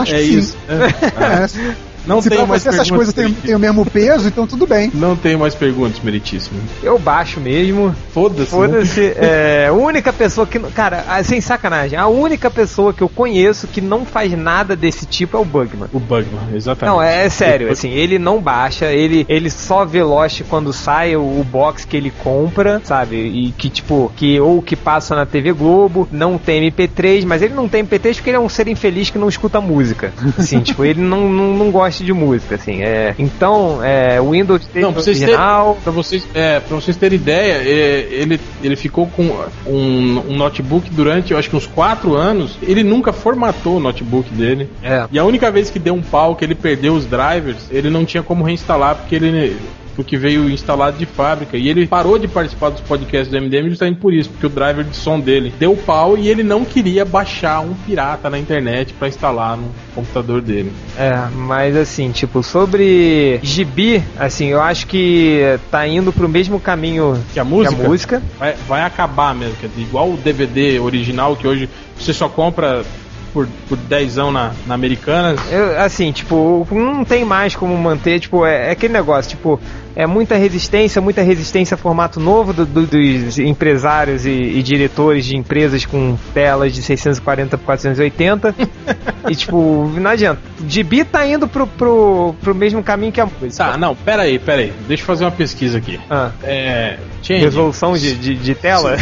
acho É que sim. isso. É. É, Não Se tem pra mais você essas coisas têm, o mesmo peso, então tudo bem. Não tem mais perguntas, meritíssimo. Eu baixo mesmo. Foda-se. né? Foda-se. É, a única pessoa que. Cara, ah, sem sacanagem, a única pessoa que eu conheço que não faz nada desse tipo é o Bugman. O Bugman, exatamente. Não, é, é sério, assim, ele não baixa, ele, ele só vê Lost quando sai o, o box que ele compra, sabe? E que, tipo, que ou que passa na TV Globo, não tem MP3, mas ele não tem MP3 porque ele é um ser infeliz que não escuta música. Assim, tipo, ele não, não, não gosta de música, assim. É, então, é, o Windows dele Não, pra vocês, original. terem, pra, vocês, é, pra vocês terem ideia, é, ele, ele ficou com um, um notebook durante, eu acho que uns 4 anos. Ele nunca formatou o notebook dele. É. E a única vez que deu um pau, que ele perdeu os drivers, ele não tinha como reinstalar porque ele porque veio instalado de fábrica. E ele parou de participar dos podcasts do MDM justamente por isso, porque o driver de som dele deu pau e ele não queria baixar um pirata na internet pra instalar no computador dele. É, mas assim, tipo, sobre gibi, assim, eu acho que tá indo pro mesmo caminho Que a música, que a música. Vai, vai acabar mesmo, quer dizer, igual o DVD original que hoje você só compra por, por 10 na, na Americanas. Eu, assim, tipo, não tem mais como manter, tipo, é, é aquele negócio, tipo, é muita resistência, muita resistência a formato novo do- do- dos empresários e, e diretores de empresas com telas de 640 por 480. e, tipo, não adianta. Gibi tá indo pro, pro, pro mesmo caminho que a música. Tá, não, pera aí, pera aí. Deixa eu fazer uma pesquisa aqui. Ah, É. Change, resolução de, de, de tela?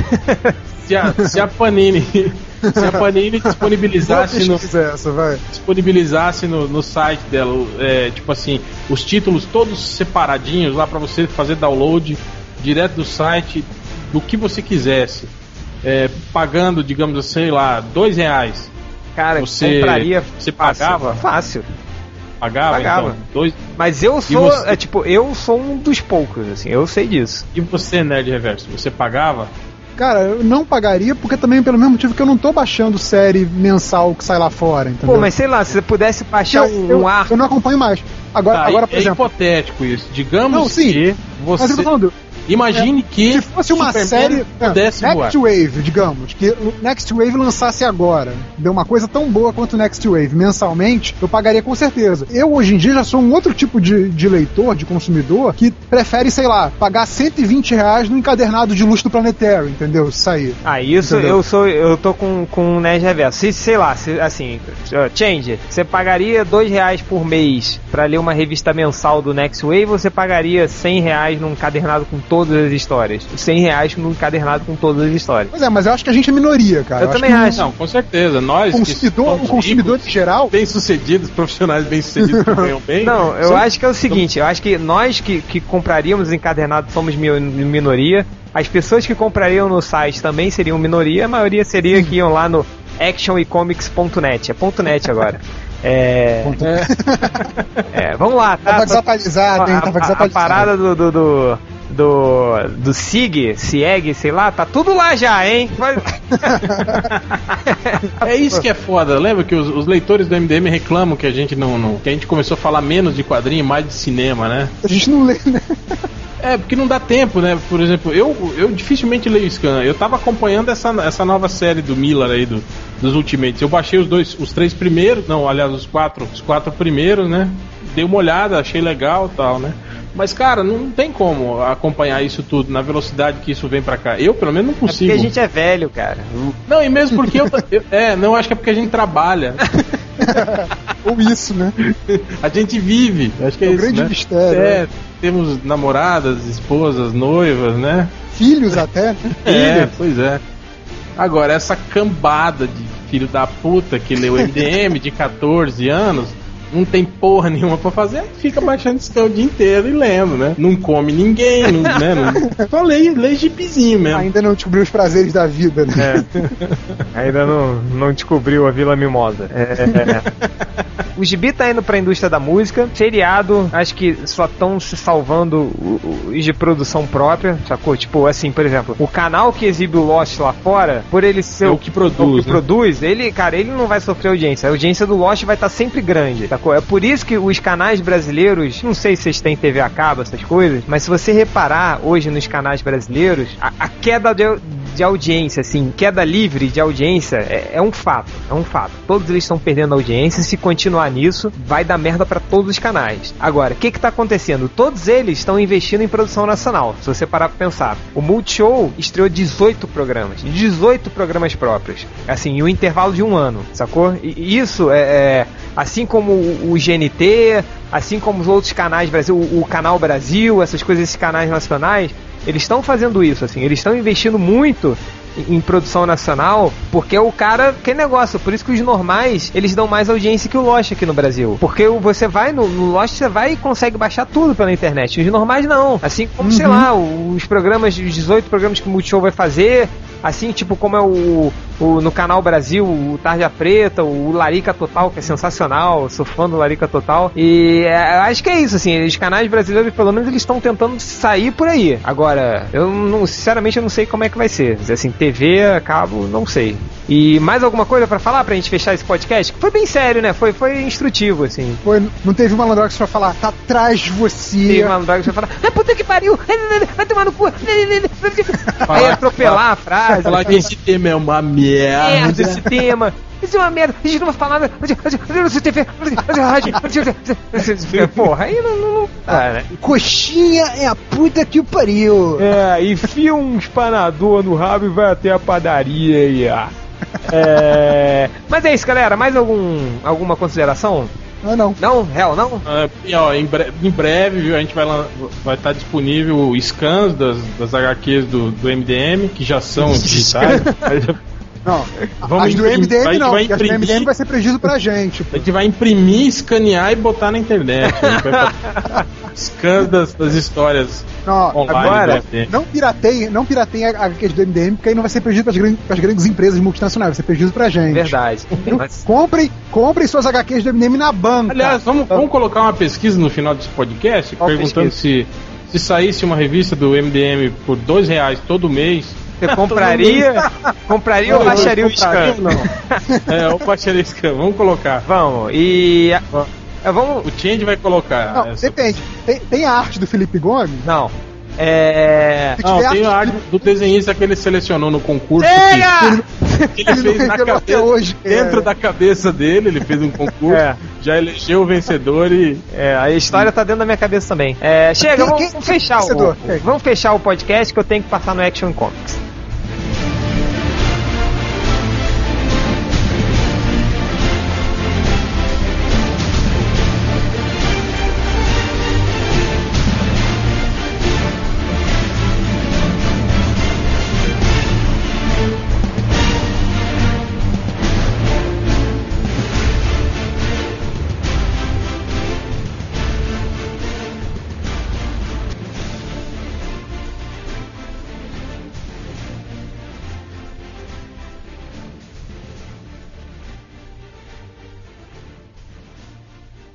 se, a, se a Panini. Se a Panini disponibilizasse no, essa, disponibilizasse no, no site dela, é, tipo assim, os títulos todos separadinhos lá pra você fazer download direto do site do que você quisesse, é, pagando, digamos assim, sei lá, dois reais. Cara, Você- compraria. você pagava? Fácil. Pagava, Pagava. então, dois. Mas eu sou, você? é, tipo, eu sou um dos poucos, assim, eu sei disso. E você, Nerd Reverso, você pagava? Cara, eu não pagaria porque também pelo mesmo motivo que eu não tô baixando série mensal que sai lá fora, entendeu? Pô, mas sei lá, se você pudesse baixar eu, um, eu, um ar. eu não acompanho mais. Agora, Tá, agora por é exemplo, hipotético isso. Digamos Não, sim. que mas eu você. tô falando, Imagine que se fosse uma Superman série é, pudesse voar. Next Wave, digamos, que o Next Wave lançasse agora, deu uma coisa tão boa quanto o Next Wave mensalmente, eu pagaria com certeza. Eu hoje em dia já sou um outro tipo de, de leitor, de consumidor, que prefere, sei lá, pagar 120 reais no encadernado de luxo do Planetary, entendeu? Sair. Ah, isso Entendeu? eu sou. Eu tô com, com o Nerd Reverso. Se, sei lá, se, assim, Change, você pagaria dois reais por mês pra ler uma revista mensal do Next Wave ou você pagaria 100 reais num cadernado com todas as histórias? 100 reais num cadernado com todas as histórias. Pois é, mas eu acho que a gente é minoria, cara. Eu também que acho. Não, com certeza. Nós. O que consumidor, o consumidor em geral, bem-sucedidos, profissionais bem-sucedidos que ganham bem. Não, eu são- acho que é o seguinte, eu acho que nós que, que compraríamos encadernado somos mi- minoria, as pessoas que comprariam no site também seriam minoria, a maioria seria que iam lá no actionecomics.net, é ponto .net agora. É, é, vamos lá, tá? tava desatualizado, hein? a, Tava a- a desatualizado. parada do do, do, do, do SIG, SIEG, sei lá, tá tudo lá já, hein? É isso que é foda. Lembra que os, os leitores do MDM reclamam que a gente não, não- que a gente começou a falar menos de quadrinho e mais de cinema, né? A gente não lê, né? É, porque não dá tempo, né? Por exemplo, eu, eu dificilmente leio Scan. Eu tava acompanhando essa, essa nova série do Miller aí, do, dos Ultimates. Eu baixei os dois, os três primeiros, não, aliás, os quatro, os quatro primeiros, né? Dei uma olhada, achei legal e tal, né? Mas, cara, não tem como acompanhar isso tudo na velocidade que isso vem pra cá. Eu, pelo menos, não É porque consigo. a gente é velho, cara. Não, e mesmo porque eu, eu- É, não, acho que é porque a gente trabalha. Ou isso, né? A gente vive. Acho que é, É um isso, grande né? mistério, É, temos namoradas, esposas, noivas, né? Filhos até, né? É, pois é. Agora, essa cambada de filho da puta que leu MDM de 14 anos, não tem porra nenhuma pra fazer, fica baixando esse o dia inteiro e lendo, né? Não come ninguém, não, né? Não, só lê, lê gibizinho mesmo. Ainda não descobriu os prazeres da vida, né? É. Ainda não, não descobriu a Vila Mimosa. É. O Gibi tá indo pra indústria da música. Seriado, acho que só estão se salvando os de produção própria, sacou? Tipo, assim, por exemplo, o canal que exibe o Lost lá fora, por ele ser É o que produz, o que né? produz, ele, cara, ele não vai sofrer audiência. A audiência do Lost vai estar sempre grande, sacou? É por isso que os canais brasileiros, não sei se vocês têm TV a cabo, essas coisas, mas se você reparar hoje nos canais brasileiros, a, a queda deu, de audiência, assim, queda livre de audiência é, é um fato. É um fato. Todos eles estão perdendo audiência. Se continuar nisso, vai dar merda para todos os canais. Agora, o que que tá acontecendo? Todos eles estão investindo em produção nacional. Se você parar pra pensar. O Multishow estreou 18 programas. 18 programas próprios. Assim, em um intervalo de um ano, sacou? E isso é, é assim como o, o GNT, assim como os outros canais Brasil, o, o Canal Brasil, essas coisas, esses canais nacionais, eles estão fazendo isso, assim, eles estão investindo muito em- produção nacional, porque o cara, que negócio, por isso que os normais, eles dão mais audiência que o Lost aqui no Brasil. Porque você vai no, no Lost, você vai e consegue baixar tudo pela internet. Os normais não. Assim como, sei lá, os programas, os 18 programas que o Multishow vai fazer, assim, tipo como é o, o- no canal Brasil, o Tarja Preta, o Larica Total, que é sensacional, sou fã do Larica Total. E é, acho que é isso, assim, os canais brasileiros, pelo menos, eles estão tentando sair por aí. Agora, eu não, sinceramente, eu não sei como é que vai ser. Assim, TV, cabo, não sei. E mais alguma coisa pra falar pra gente fechar esse podcast? Foi bem sério, né? Foi, foi instrutivo, assim. Foi, não teve uma Malandrox pra falar, tá atrás de você. Droga que vai falar, ah, puta que pariu, vai tomar no cu, aí atropelar a frase. Falar que esse tema é uma merda merda. esse tema. Isso é uma merda. A gente não vai falar nada. TV. Porra, aí não. não, né? Coxinha é a puta que o pariu. É, enfia um espanador no rabo e vai até a padaria e. ah. É... Mas é isso, galera. Mais algum, alguma consideração? Ah, não. Não? Real, não? Ah, e, ó, em, bre- em breve viu, a gente vai vai estar disponível scans das, das HQs do, do MDM, que já são digitais. Não. Vamos as do imprimir- MDM vai- não, vai porque as do imprimir. MDM vai ser prejuízo pra gente. A gente vai imprimir, escanear e botar na internet. A scans das, das histórias Não, online agora, MDM. não pirateiem, não pirateiem a HQs do MDM, porque aí não vai ser prejuízo pras grandes, pras grandes empresas multinacionais, vai ser prejuízo pra gente. Verdade. Então, Mas- Comprem, comprem suas HQs do MDM na banca. Aliás, vamos, vamos colocar uma pesquisa no final desse podcast, Qual perguntando se, se saísse uma revista do MDM por dois reais todo mês, Você compraria? compraria ou baixaria o scan? ou não? é, o baixaria scan, vamos colocar. Vamos. E. é, Vamos. O Change vai colocar. Não, essa- depende. Tem, tem a arte do Felipe Gomes? Não. É. Não, tem a arte do desenhista que ele selecionou no concurso. Chega! Que, que ele fez na cabeça, hoje. dentro É. da cabeça dele, ele fez um concurso, É. já elegeu o vencedor e. É, a história tá dentro da minha cabeça também. É, chega, Quem- vamos, quem- vamos quem é fechar o? Quem? Vamos fechar o podcast que eu tenho que passar no Action Comics.